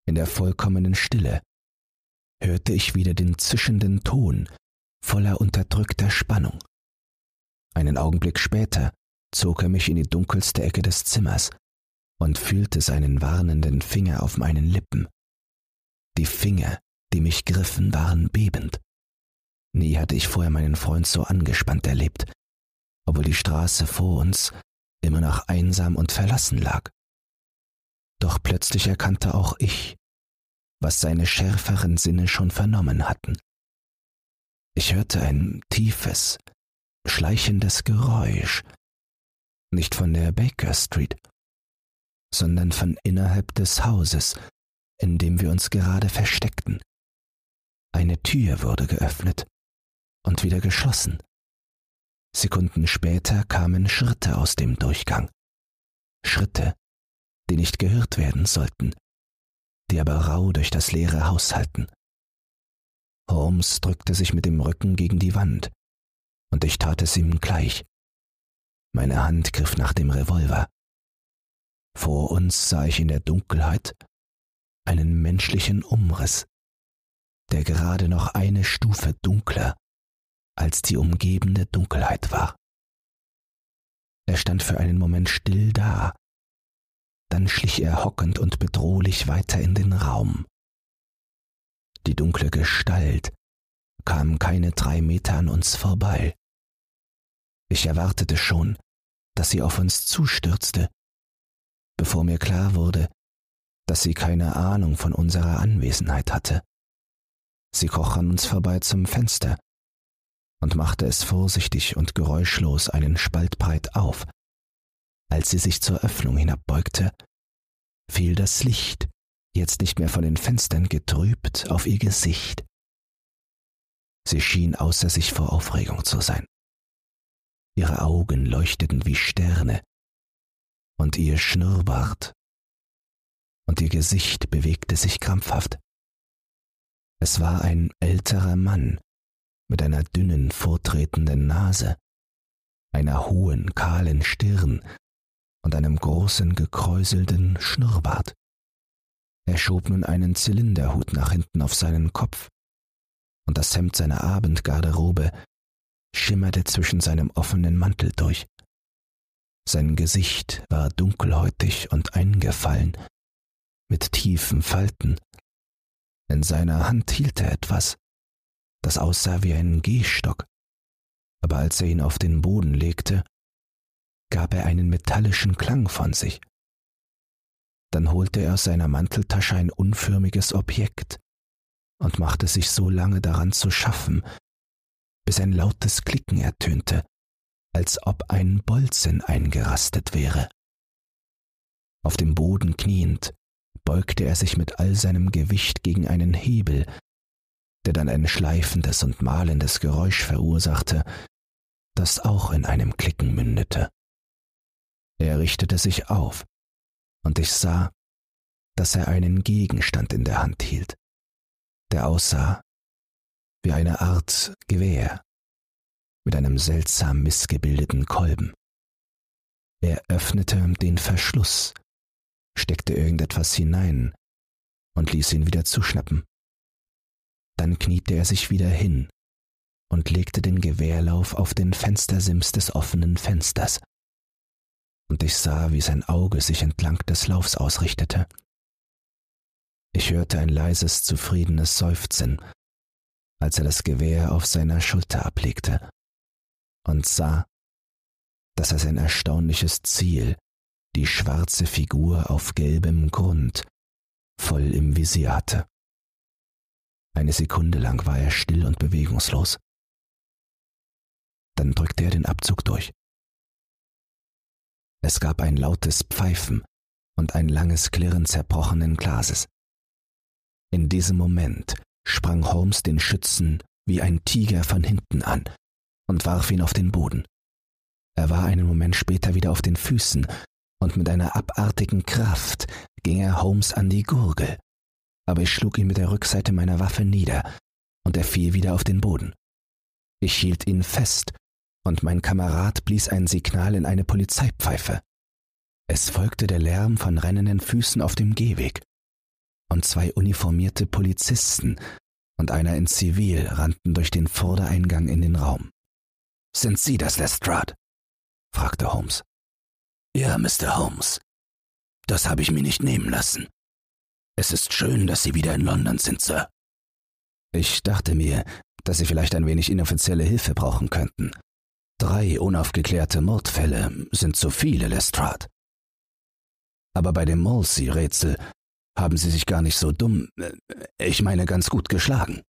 In der vollkommenen Stille hörte ich wieder den zischenden Ton voller unterdrückter Spannung. Einen Augenblick später zog er mich in die dunkelste Ecke des Zimmers und fühlte seinen warnenden Finger auf meinen Lippen. Die Finger, die mich griffen, waren bebend. Nie hatte ich vorher meinen Freund so angespannt erlebt, obwohl die Straße vor uns immer noch einsam und verlassen lag. Doch plötzlich erkannte auch ich, was seine schärferen Sinne schon vernommen hatten. Ich hörte ein tiefes, schleichendes Geräusch, nicht von der Baker Street, sondern von innerhalb des Hauses, in dem wir uns gerade versteckten. Eine Tür wurde geöffnet und wieder geschlossen. Sekunden später kamen Schritte aus dem Durchgang. Schritte, die nicht gehört werden sollten, die aber rau durch das leere Haus halten. Holmes drückte sich mit dem Rücken gegen die Wand, und ich tat es ihm gleich. Meine Hand griff nach dem Revolver. Vor uns sah ich in der Dunkelheit einen menschlichen Umriss, der gerade noch eine Stufe dunkler als die umgebende Dunkelheit war. Er stand für einen Moment still da, dann schlich er hockend und bedrohlich weiter in den Raum. Die dunkle Gestalt kam keine drei Meter an uns vorbei. Ich erwartete schon, dass sie auf uns zustürzte, bevor mir klar wurde, dass sie keine Ahnung von unserer Anwesenheit hatte. Sie kroch an uns vorbei zum Fenster, und machte es vorsichtig und geräuschlos einen Spalt breit auf. Als sie sich zur Öffnung hinabbeugte, fiel das Licht, jetzt nicht mehr von den Fenstern getrübt, auf ihr Gesicht. Sie schien außer sich vor Aufregung zu sein. Ihre Augen leuchteten wie Sterne, und ihr Schnurrbart und ihr Gesicht bewegte sich krampfhaft. Es war ein älterer Mann mit einer dünnen, vortretenden Nase, einer hohen, kahlen Stirn und einem großen, gekräuselten Schnurrbart. Er schob nun einen Zylinderhut nach hinten auf seinen Kopf, und das Hemd seiner Abendgarderobe schimmerte zwischen seinem offenen Mantel durch. Sein Gesicht war dunkelhäutig und eingefallen, mit tiefen Falten. In seiner Hand hielt er etwas, das aussah wie ein Gehstock, aber als er ihn auf den Boden legte, gab er einen metallischen Klang von sich. Dann holte er aus seiner Manteltasche ein unförmiges Objekt und machte sich so lange daran zu schaffen, bis ein lautes Klicken ertönte, als ob ein Bolzen eingerastet wäre. Auf dem Boden kniend, beugte er sich mit all seinem Gewicht gegen einen Hebel, der dann ein schleifendes und malendes Geräusch verursachte, das auch in einem Klicken mündete. Er richtete sich auf, und ich sah, dass er einen Gegenstand in der Hand hielt, der aussah wie eine Art Gewehr mit einem seltsam missgebildeten Kolben. Er öffnete den Verschluss, steckte irgendetwas hinein und ließ ihn wieder zuschnappen. Dann kniete er sich wieder hin und legte den Gewehrlauf auf den Fenstersims des offenen Fensters. Und ich sah, wie sein Auge sich entlang des Laufs ausrichtete. Ich hörte ein leises, zufriedenes Seufzen, als er das Gewehr auf seiner Schulter ablegte, und sah, dass er sein erstaunliches Ziel, die schwarze Figur auf gelbem Grund, voll im Visier hatte. Eine Sekunde lang war er still und bewegungslos. Dann drückte er den Abzug durch. Es gab ein lautes Pfeifen und ein langes Klirren zerbrochenen Glases. In diesem Moment sprang Holmes den Schützen wie ein Tiger von hinten an und warf ihn auf den Boden. Er war einen Moment später wieder auf den Füßen, und mit einer abartigen Kraft ging er Holmes an die Gurgel. Aber ich schlug ihn mit der Rückseite meiner Waffe nieder, und er fiel wieder auf den Boden. Ich hielt ihn fest, und mein Kamerad blies ein Signal in eine Polizeipfeife. Es folgte der Lärm von rennenden Füßen auf dem Gehweg, und zwei uniformierte Polizisten und einer in Zivil rannten durch den Vordereingang in den Raum. Sind Sie das, Lestrade? fragte Holmes. Ja, Mr. Holmes. Das habe ich mir nicht nehmen lassen. Es ist schön, dass Sie wieder in London sind, Sir. Ich dachte mir, dass Sie vielleicht ein wenig inoffizielle Hilfe brauchen könnten. Drei unaufgeklärte Mordfälle sind zu viele, Lestrade. Aber bei dem Molsey-Rätsel haben Sie sich gar nicht so dumm, äh, ich meine ganz gut geschlagen.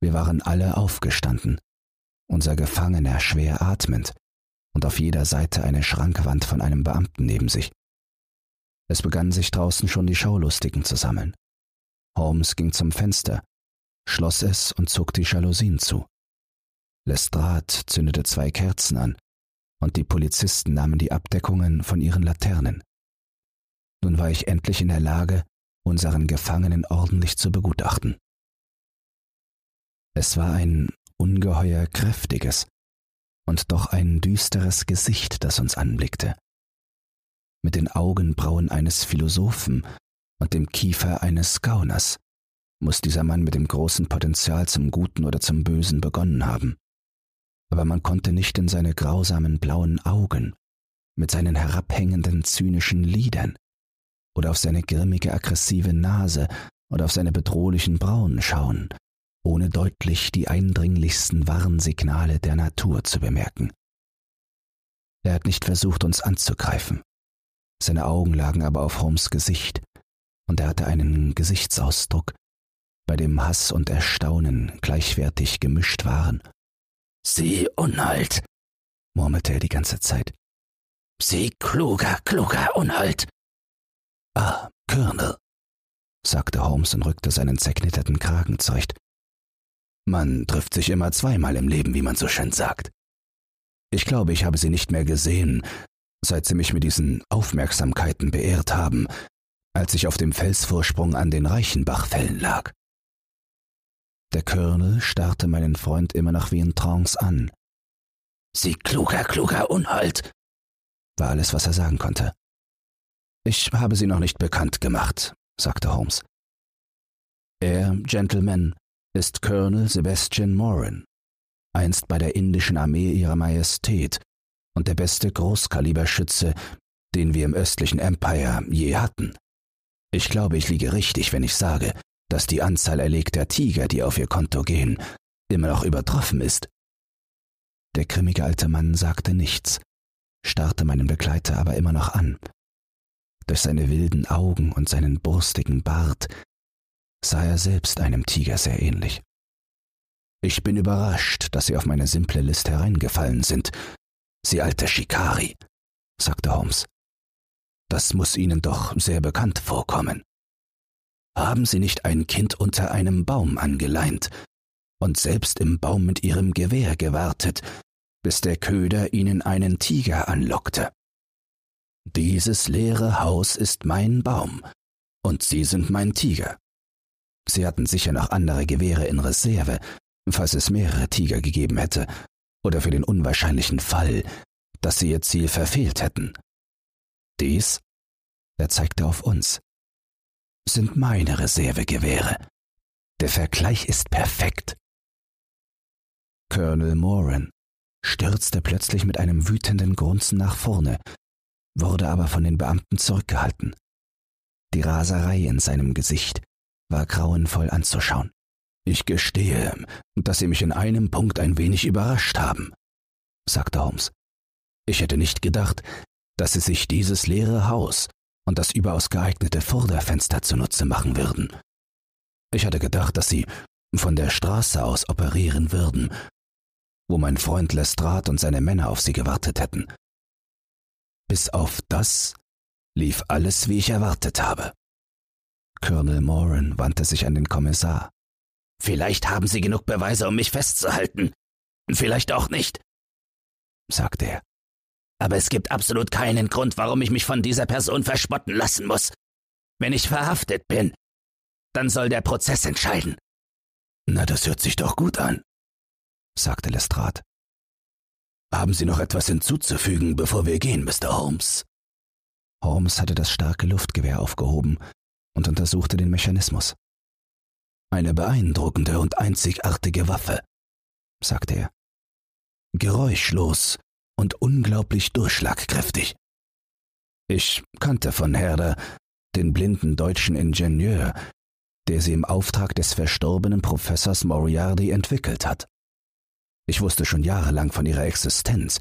Wir waren alle aufgestanden, unser Gefangener schwer atmend, und auf jeder Seite eine Schrankwand von einem Beamten neben sich. Es begannen sich draußen schon die Schaulustigen zu sammeln. Holmes ging zum Fenster, schloss es und zog die Jalousien zu. Lestrade zündete zwei Kerzen an, und die Polizisten nahmen die Abdeckungen von ihren Laternen. Nun war ich endlich in der Lage, unseren Gefangenen ordentlich zu begutachten. Es war ein ungeheuer kräftiges, und doch ein düsteres Gesicht, das uns anblickte. Mit den Augenbrauen eines Philosophen und dem Kiefer eines Gauners muss dieser Mann mit dem großen Potenzial zum Guten oder zum Bösen begonnen haben. Aber man konnte nicht in seine grausamen blauen Augen, mit seinen herabhängenden zynischen Lidern, oder auf seine grimmige aggressive Nase oder auf seine bedrohlichen Brauen schauen, ohne deutlich die eindringlichsten Warnsignale der Natur zu bemerken. Er hat nicht versucht, uns anzugreifen. Seine Augen lagen aber auf Holmes Gesicht, und er hatte einen Gesichtsausdruck, bei dem Hass und Erstaunen gleichwertig gemischt waren. Sie Unhalt, murmelte er die ganze Zeit. Sie kluger, kluger Unhalt. Ah, Colonel, sagte Holmes und rückte seinen zerknitterten Kragen zurecht. Man trifft sich immer zweimal im Leben, wie man so schön sagt. Ich glaube, ich habe Sie nicht mehr gesehen, seit Sie mich mit diesen Aufmerksamkeiten beehrt haben, als ich auf dem Felsvorsprung an den Reichenbachfällen lag. Der Colonel starrte meinen Freund immer noch wie in Trance an. Sie kluger, kluger Unhold, war alles, was er sagen konnte. Ich habe Sie noch nicht bekannt gemacht, sagte Holmes. Er, Gentleman, ist Colonel Sebastian Moran, einst bei der indischen Armee ihrer Majestät und der beste Großkaliberschütze, den wir im östlichen Empire je hatten. Ich glaube, ich liege richtig, wenn ich sage, dass die Anzahl erlegter Tiger, die auf ihr Konto gehen, immer noch übertroffen ist. Der grimmige alte Mann sagte nichts, starrte meinen Begleiter aber immer noch an. Durch seine wilden Augen und seinen burstigen Bart sah er selbst einem Tiger sehr ähnlich. Ich bin überrascht, dass Sie auf meine simple List hereingefallen sind, Sie alte Shikari, sagte Holmes. Das muss Ihnen doch sehr bekannt vorkommen. Haben Sie nicht ein Kind unter einem Baum angeleint und selbst im Baum mit Ihrem Gewehr gewartet, bis der Köder Ihnen einen Tiger anlockte? Dieses leere Haus ist mein Baum, und Sie sind mein Tiger. Sie hatten sicher noch andere Gewehre in Reserve, falls es mehrere Tiger gegeben hätte, oder für den unwahrscheinlichen Fall, dass Sie Ihr Ziel verfehlt hätten. Dies, er zeigte auf uns, sind meine Reservegewehre. Der Vergleich ist perfekt. Colonel Moran stürzte plötzlich mit einem wütenden Grunzen nach vorne, wurde aber von den Beamten zurückgehalten. Die Raserei in seinem Gesicht war grauenvoll anzuschauen. Ich gestehe, dass Sie mich in einem Punkt ein wenig überrascht haben, sagte Holmes. Ich hätte nicht gedacht, dass Sie sich dieses leere Haus und das überaus geeignete Vorderfenster zunutze machen würden. Ich hatte gedacht, dass Sie von der Straße aus operieren würden, wo mein Freund Lestrade und seine Männer auf Sie gewartet hätten. Bis auf das lief alles, wie ich erwartet habe. Colonel Moran wandte sich an den Kommissar. Vielleicht haben Sie genug Beweise, um mich festzuhalten. Vielleicht auch nicht, sagte er. Aber es gibt absolut keinen Grund, warum ich mich von dieser Person verspotten lassen muss. Wenn ich verhaftet bin, dann soll der Prozess entscheiden. Na, das hört sich doch gut an, sagte Lestrade. Haben Sie noch etwas hinzuzufügen, bevor wir gehen, Mr. Holmes? Holmes hatte das starke Luftgewehr aufgehoben und untersuchte den Mechanismus. Eine beeindruckende und einzigartige Waffe, sagte er. Geräuschlos und unglaublich durchschlagkräftig. Ich kannte von Herder den blinden deutschen Ingenieur, der sie im Auftrag des verstorbenen Professors Moriarty entwickelt hat. Ich wusste schon jahrelang von ihrer Existenz,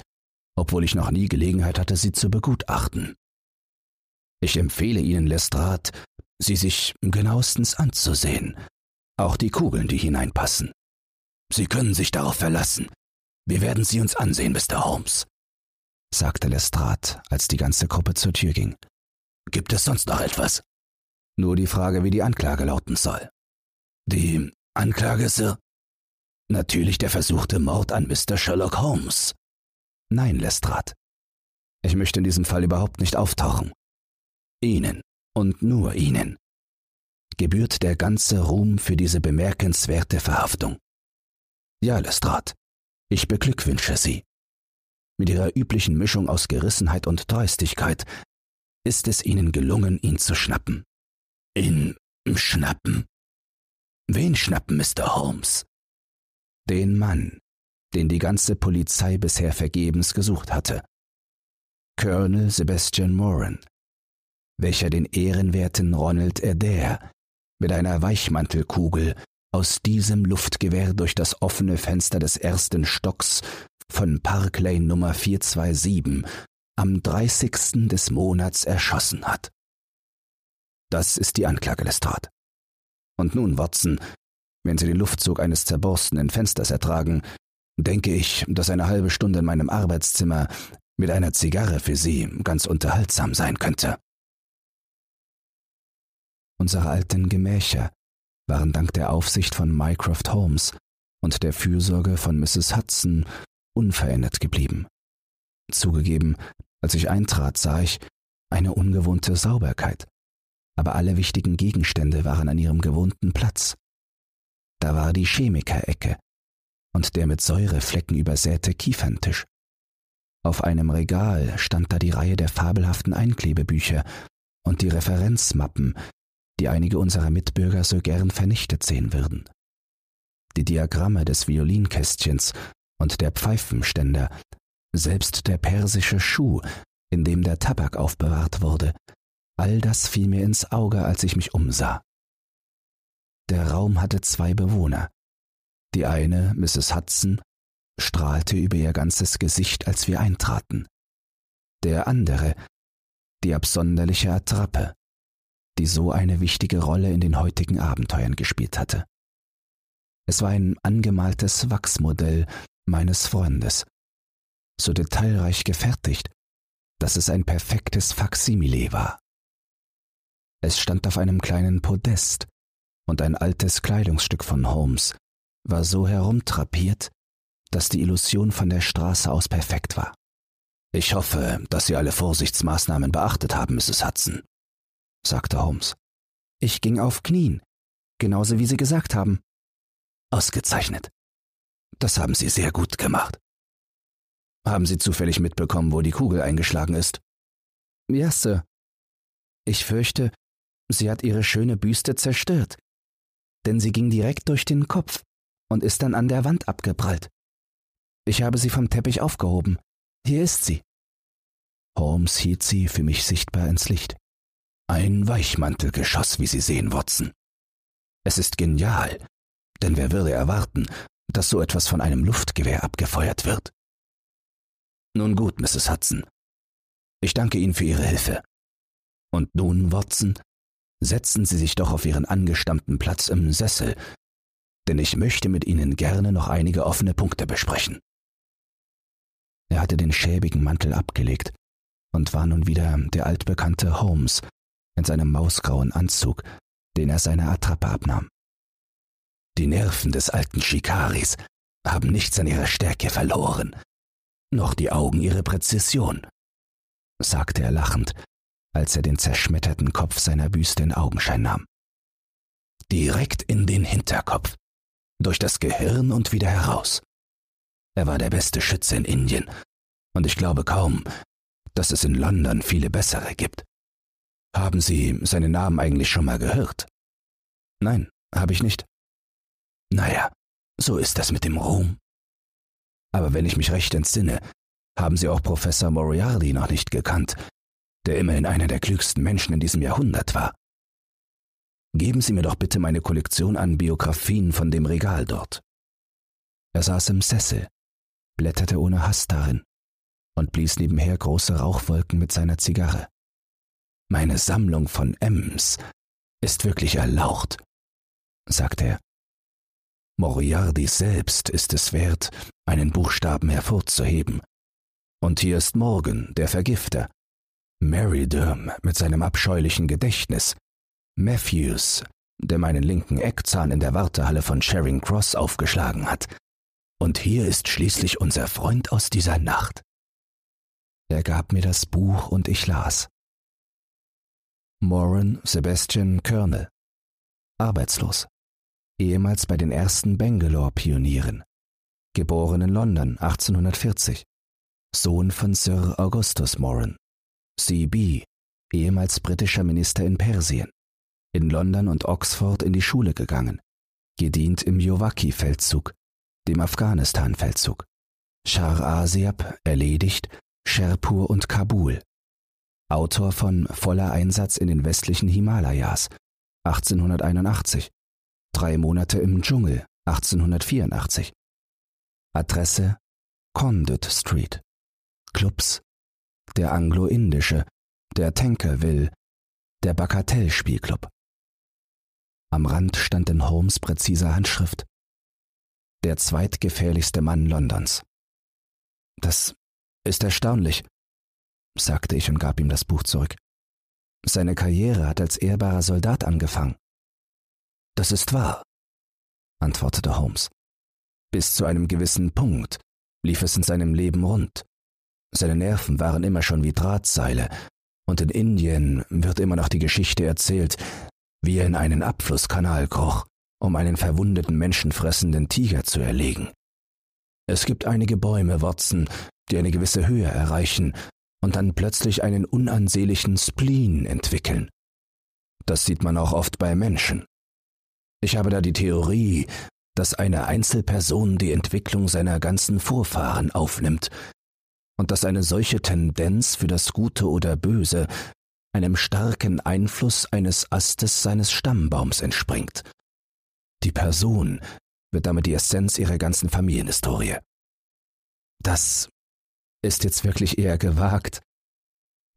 obwohl ich noch nie Gelegenheit hatte, sie zu begutachten. Ich empfehle Ihnen, Lestrade, sie sich genauestens anzusehen, auch die Kugeln, die hineinpassen. Sie können sich darauf verlassen. Wir werden sie uns ansehen, Mr. Holmes, sagte Lestrade, als die ganze Gruppe zur Tür ging. Gibt es sonst noch etwas? Nur die Frage, wie die Anklage lauten soll. Die Anklage, Sir? Natürlich der versuchte Mord an Mr. Sherlock Holmes. Nein, Lestrade. Ich möchte in diesem Fall überhaupt nicht auftauchen. Ihnen und nur Ihnen gebührt der ganze Ruhm für diese bemerkenswerte Verhaftung. Ja, Lestrade, ich beglückwünsche Sie. Mit Ihrer üblichen Mischung aus Gerissenheit und Dreistigkeit ist es Ihnen gelungen, ihn zu schnappen. Ihn schnappen? Wen schnappen, Mr. Holmes? Den Mann, den die ganze Polizei bisher vergebens gesucht hatte. Colonel Sebastian Moran, welcher den ehrenwerten Ronald Adair mit einer Weichmantelkugel aus diesem Luftgewehr durch das offene Fenster des ersten Stocks von Park Lane Nummer 427 am 30. des Monats erschossen hat. Das ist die Anklage, Lestrade. Und nun, Watson, wenn Sie den Luftzug eines zerborstenen Fensters ertragen, denke ich, dass eine halbe Stunde in meinem Arbeitszimmer mit einer Zigarre für Sie ganz unterhaltsam sein könnte. Unsere alten Gemächer waren dank der Aufsicht von Mycroft Holmes und der Fürsorge von Mrs. Hudson unverändert geblieben. Zugegeben, als ich eintrat, sah ich eine ungewohnte Sauberkeit, aber alle wichtigen Gegenstände waren an ihrem gewohnten Platz. Da war die Chemikerecke und der mit Säureflecken übersäte Kieferntisch. Auf einem Regal stand da die Reihe der fabelhaften Einklebebücher und die Referenzmappen, die einige unserer Mitbürger so gern vernichtet sehen würden. Die Diagramme des Violinkästchens und der Pfeifenständer, selbst der persische Schuh, in dem der Tabak aufbewahrt wurde, all das fiel mir ins Auge, als ich mich umsah. Der Raum hatte zwei Bewohner. Die eine, Mrs. Hudson, strahlte über ihr ganzes Gesicht, als wir eintraten. Der andere, die absonderliche Attrappe, die so eine wichtige Rolle in den heutigen Abenteuern gespielt hatte. Es war ein angemaltes Wachsmodell meines Freundes, so detailreich gefertigt, dass es ein perfektes Faksimile war. Es stand auf einem kleinen Podest, und ein altes Kleidungsstück von Holmes war so herumtrapiert, dass die Illusion von der Straße aus perfekt war. Ich hoffe, dass Sie alle Vorsichtsmaßnahmen beachtet haben, Mrs. Hudson, sagte Holmes. Ich ging auf Knien, genauso wie Sie gesagt haben. Ausgezeichnet. Das haben Sie sehr gut gemacht. Haben Sie zufällig mitbekommen, wo die Kugel eingeschlagen ist? Ja, Sir. Ich fürchte, sie hat ihre schöne Büste zerstört, denn sie ging direkt durch den Kopf und ist dann an der Wand abgeprallt. Ich habe sie vom Teppich aufgehoben. Hier ist sie. Holmes hielt sie für mich sichtbar ins Licht. Ein Weichmantelgeschoss, wie Sie sehen, Watson. Es ist genial, denn wer würde erwarten, dass so etwas von einem Luftgewehr abgefeuert wird? Nun gut, Mrs. Hudson. Ich danke Ihnen für Ihre Hilfe. Und nun, Watson, setzen Sie sich doch auf Ihren angestammten Platz im Sessel, denn ich möchte mit Ihnen gerne noch einige offene Punkte besprechen. Er hatte den schäbigen Mantel abgelegt und war nun wieder der altbekannte Holmes in seinem mausgrauen Anzug, den er seiner Attrappe abnahm. Die Nerven des alten Shikaris haben nichts an ihrer Stärke verloren, noch die Augen ihre Präzision, sagte er lachend, als er den zerschmetterten Kopf seiner Büste in Augenschein nahm. Direkt in den Hinterkopf, durch das Gehirn und wieder heraus. Er war der beste Schütze in Indien, und ich glaube kaum, dass es in London viele bessere gibt. Haben Sie seinen Namen eigentlich schon mal gehört? Nein, habe ich nicht. Naja, so ist das mit dem Ruhm. Aber wenn ich mich recht entsinne, haben Sie auch Professor Moriarty noch nicht gekannt, der immerhin einer der klügsten Menschen in diesem Jahrhundert war. Geben Sie mir doch bitte meine Kollektion an Biografien von dem Regal dort. Er saß im Sessel, blätterte ohne Hass darin und blies nebenher große Rauchwolken mit seiner Zigarre. Meine Sammlung von Ems ist wirklich erlaucht, sagte er. Moriarty selbst ist es wert, einen Buchstaben hervorzuheben. Und hier ist Morgan, der Vergifter. Merridum mit seinem abscheulichen Gedächtnis. Matthews, der meinen linken Eckzahn in der Wartehalle von Charing Cross aufgeschlagen hat. Und hier ist schließlich unser Freund aus dieser Nacht. Er gab mir das Buch und ich las. Moran Sebastian Colonel. Arbeitslos. Ehemals bei den ersten Bangalore-Pionieren. Geboren in London 1840. Sohn von Sir Augustus Moran. C.B., ehemals britischer Minister in Persien. In London und Oxford in die Schule gegangen. Gedient im Yowaki-Feldzug, dem Afghanistan-Feldzug. Shah Asiab erledigt Sherpur und Kabul. Autor von Voller Einsatz in den westlichen Himalayas 1881. Drei Monate im Dschungel 1884. Adresse Condit Street. Clubs der Anglo-Indische, der Tankerville, der Bagatell-Spielclub. Am Rand stand in Holmes präziser Handschrift Der zweitgefährlichste Mann Londons. Das ist erstaunlich, sagte ich und gab ihm das Buch zurück. Seine Karriere hat als ehrbarer Soldat angefangen. Das ist wahr, antwortete Holmes. Bis zu einem gewissen Punkt lief es in seinem Leben rund. Seine Nerven waren immer schon wie Drahtseile, und in Indien wird immer noch die Geschichte erzählt, wie er in einen Abflusskanal kroch, um einen verwundeten menschenfressenden Tiger zu erlegen. Es gibt einige Bäume, Watson, die eine gewisse Höhe erreichen und dann plötzlich einen unansehnlichen Spleen entwickeln. Das sieht man auch oft bei Menschen. Ich habe da die Theorie, dass eine Einzelperson die Entwicklung seiner ganzen Vorfahren aufnimmt und dass eine solche Tendenz für das Gute oder Böse einem starken Einfluss eines Astes seines Stammbaums entspringt. Die Person wird damit die Essenz ihrer ganzen Familienhistorie. Das ist jetzt wirklich eher gewagt.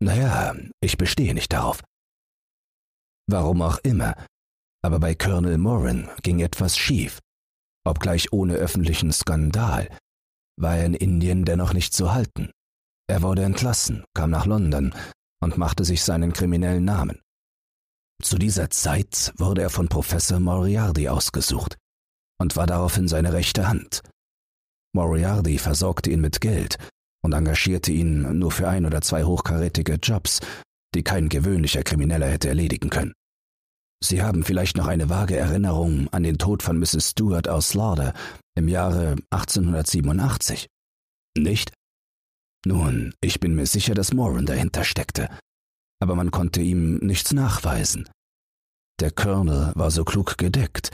Naja, ich bestehe nicht darauf. Warum auch immer, aber bei Colonel Moran ging etwas schief, obgleich ohne öffentlichen Skandal, war er in Indien dennoch nicht zu halten. Er wurde entlassen, kam nach London und machte sich seinen kriminellen Namen. Zu dieser Zeit wurde er von Professor Moriarty ausgesucht und war daraufhin seine rechte Hand. Moriarty versorgte ihn mit Geld und engagierte ihn nur für ein oder zwei hochkarätige Jobs, die kein gewöhnlicher Krimineller hätte erledigen können. Sie haben vielleicht noch eine vage Erinnerung an den Tod von Mrs. Stewart aus Slaughter im Jahre 1887. Nicht? Nun, ich bin mir sicher, dass Moran dahinter steckte, aber man konnte ihm nichts nachweisen. Der Colonel war so klug gedeckt,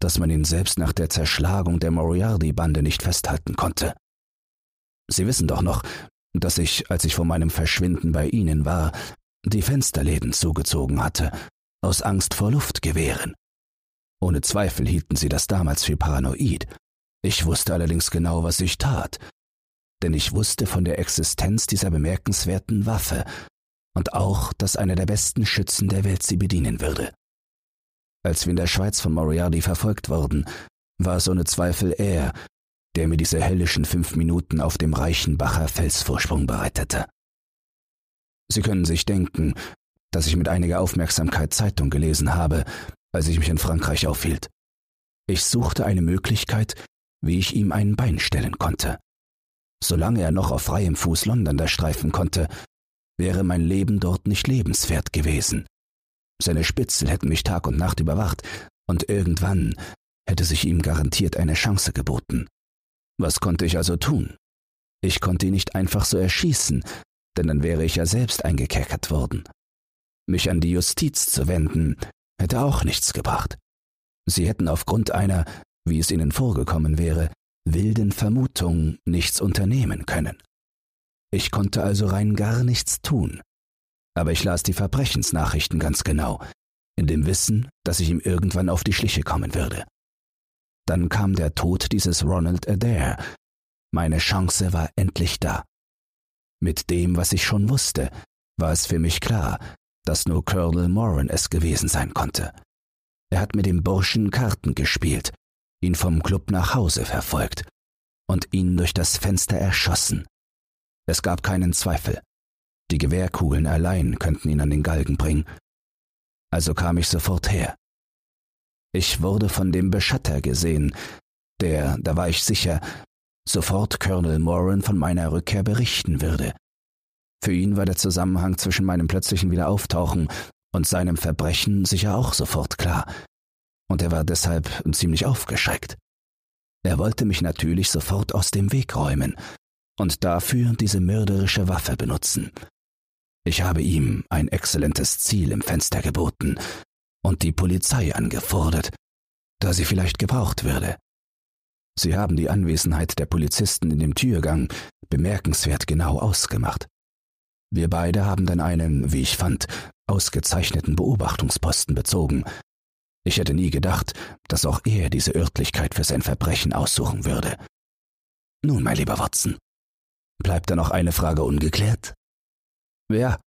dass man ihn selbst nach der Zerschlagung der Moriarty-Bande nicht festhalten konnte. Sie wissen doch noch, dass ich, als ich vor meinem Verschwinden bei Ihnen war, die Fensterläden zugezogen hatte, aus Angst vor Luftgewehren. Ohne Zweifel hielten sie das damals für paranoid. Ich wusste allerdings genau, was ich tat, denn ich wusste von der Existenz dieser bemerkenswerten Waffe und auch, dass einer der besten Schützen der Welt sie bedienen würde. Als wir in der Schweiz von Moriarty verfolgt wurden, war es ohne Zweifel er, der mir diese hellischen fünf Minuten auf dem Reichenbacher Felsvorsprung bereitete. Sie können sich denken, dass ich mit einiger Aufmerksamkeit Zeitung gelesen habe, als ich mich in Frankreich aufhielt. Ich suchte eine Möglichkeit, wie ich ihm ein Bein stellen konnte. Solange er noch auf freiem Fuß London streifen konnte, wäre mein Leben dort nicht lebenswert gewesen. Seine Spitzel hätten mich Tag und Nacht überwacht, und irgendwann hätte sich ihm garantiert eine Chance geboten. Was konnte ich also tun? Ich konnte ihn nicht einfach so erschießen, denn dann wäre ich ja selbst eingekerkert worden. Mich an die Justiz zu wenden, hätte auch nichts gebracht. Sie hätten aufgrund einer, wie es ihnen vorgekommen wäre, wilden Vermutung nichts unternehmen können. Ich konnte also rein gar nichts tun. Aber ich las die Verbrechensnachrichten ganz genau, in dem Wissen, dass ich ihm irgendwann auf die Schliche kommen würde. Dann kam der Tod dieses Ronald Adair. Meine Chance war endlich da. Mit dem, was ich schon wusste, war es für mich klar, dass nur Colonel Moran es gewesen sein konnte. Er hat mit dem Burschen Karten gespielt, ihn vom Club nach Hause verfolgt und ihn durch das Fenster erschossen. Es gab keinen Zweifel. Die Gewehrkugeln allein könnten ihn an den Galgen bringen. Also kam ich sofort her. Ich wurde von dem Beschatter gesehen, der, da war ich sicher, sofort Colonel Moran von meiner Rückkehr berichten würde. Für ihn war der Zusammenhang zwischen meinem plötzlichen Wiederauftauchen und seinem Verbrechen sicher auch sofort klar, und er war deshalb ziemlich aufgeschreckt. Er wollte mich natürlich sofort aus dem Weg räumen und dafür diese mörderische Waffe benutzen. Ich habe ihm ein exzellentes Ziel im Fenster geboten und die Polizei angefordert, da sie vielleicht gebraucht würde. Sie haben die Anwesenheit der Polizisten in dem Türgang bemerkenswert genau ausgemacht. Wir beide haben dann einen, wie ich fand, ausgezeichneten Beobachtungsposten bezogen. Ich hätte nie gedacht, dass auch er diese Örtlichkeit für sein Verbrechen aussuchen würde. Nun, mein lieber Watson, bleibt da noch eine Frage ungeklärt? Ja,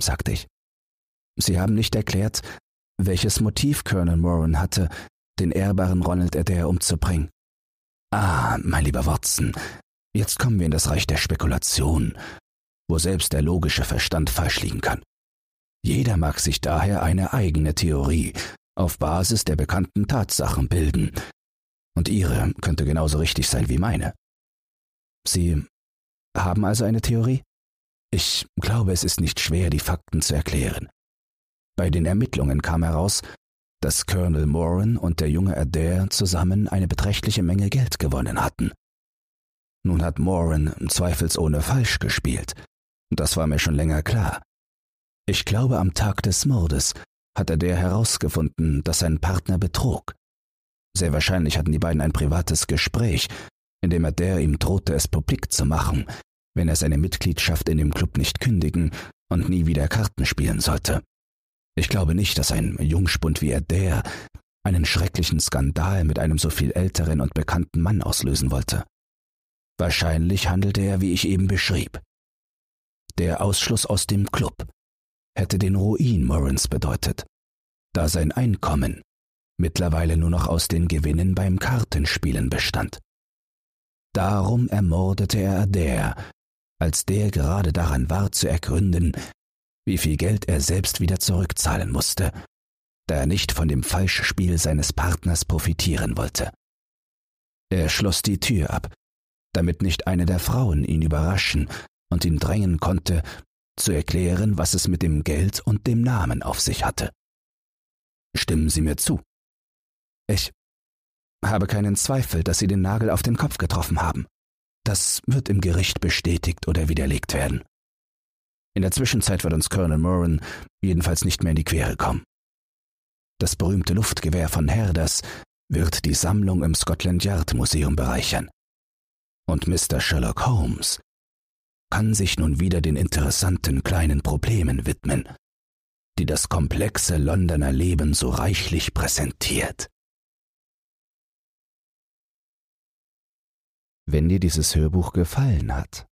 sagte ich. Sie haben nicht erklärt, welches Motiv Colonel Moran hatte, den ehrbaren Ronald Adair umzubringen. Ah, mein lieber Watson, jetzt kommen wir in das Reich der Spekulation, wo selbst der logische Verstand falsch liegen kann. Jeder mag sich daher eine eigene Theorie auf Basis der bekannten Tatsachen bilden, und Ihre könnte genauso richtig sein wie meine. Sie haben also eine Theorie? Ich glaube, es ist nicht schwer, die Fakten zu erklären. Bei den Ermittlungen kam heraus, dass Colonel Moran und der junge Adair zusammen eine beträchtliche Menge Geld gewonnen hatten. Nun hat Moran zweifelsohne falsch gespielt. Das war mir schon länger klar. Ich glaube, am Tag des Mordes hat Adair herausgefunden, dass sein Partner betrog. Sehr wahrscheinlich hatten die beiden ein privates Gespräch, in dem Adair ihm drohte, es publik zu machen, wenn er seine Mitgliedschaft in dem Club nicht kündigen und nie wieder Karten spielen sollte. Ich glaube nicht, dass ein Jungspund wie er der einen schrecklichen Skandal mit einem so viel älteren und bekannten Mann auslösen wollte. Wahrscheinlich handelte er, wie ich eben beschrieb. Der Ausschluss aus dem Club hätte den Ruin Morans bedeutet, da sein Einkommen mittlerweile nur noch aus den Gewinnen beim Kartenspielen bestand. Darum ermordete er Adair, als der gerade daran war zu ergründen, wie viel Geld er selbst wieder zurückzahlen musste, da er nicht von dem Falschspiel seines Partners profitieren wollte. Er schloss die Tür ab, damit nicht eine der Frauen ihn überraschen und ihn drängen konnte, zu erklären, was es mit dem Geld und dem Namen auf sich hatte. Stimmen Sie mir zu. Ich habe keinen Zweifel, dass Sie den Nagel auf den Kopf getroffen haben. Das wird im Gericht bestätigt oder widerlegt werden. In der Zwischenzeit wird uns Colonel Moran jedenfalls nicht mehr in die Quere kommen. Das berühmte Luftgewehr von Herders wird die Sammlung im Scotland Yard Museum bereichern. Und Mr. Sherlock Holmes kann sich nun wieder den interessanten kleinen Problemen widmen, die das komplexe Londoner Leben so reichlich präsentiert. Wenn dir dieses Hörbuch gefallen hat,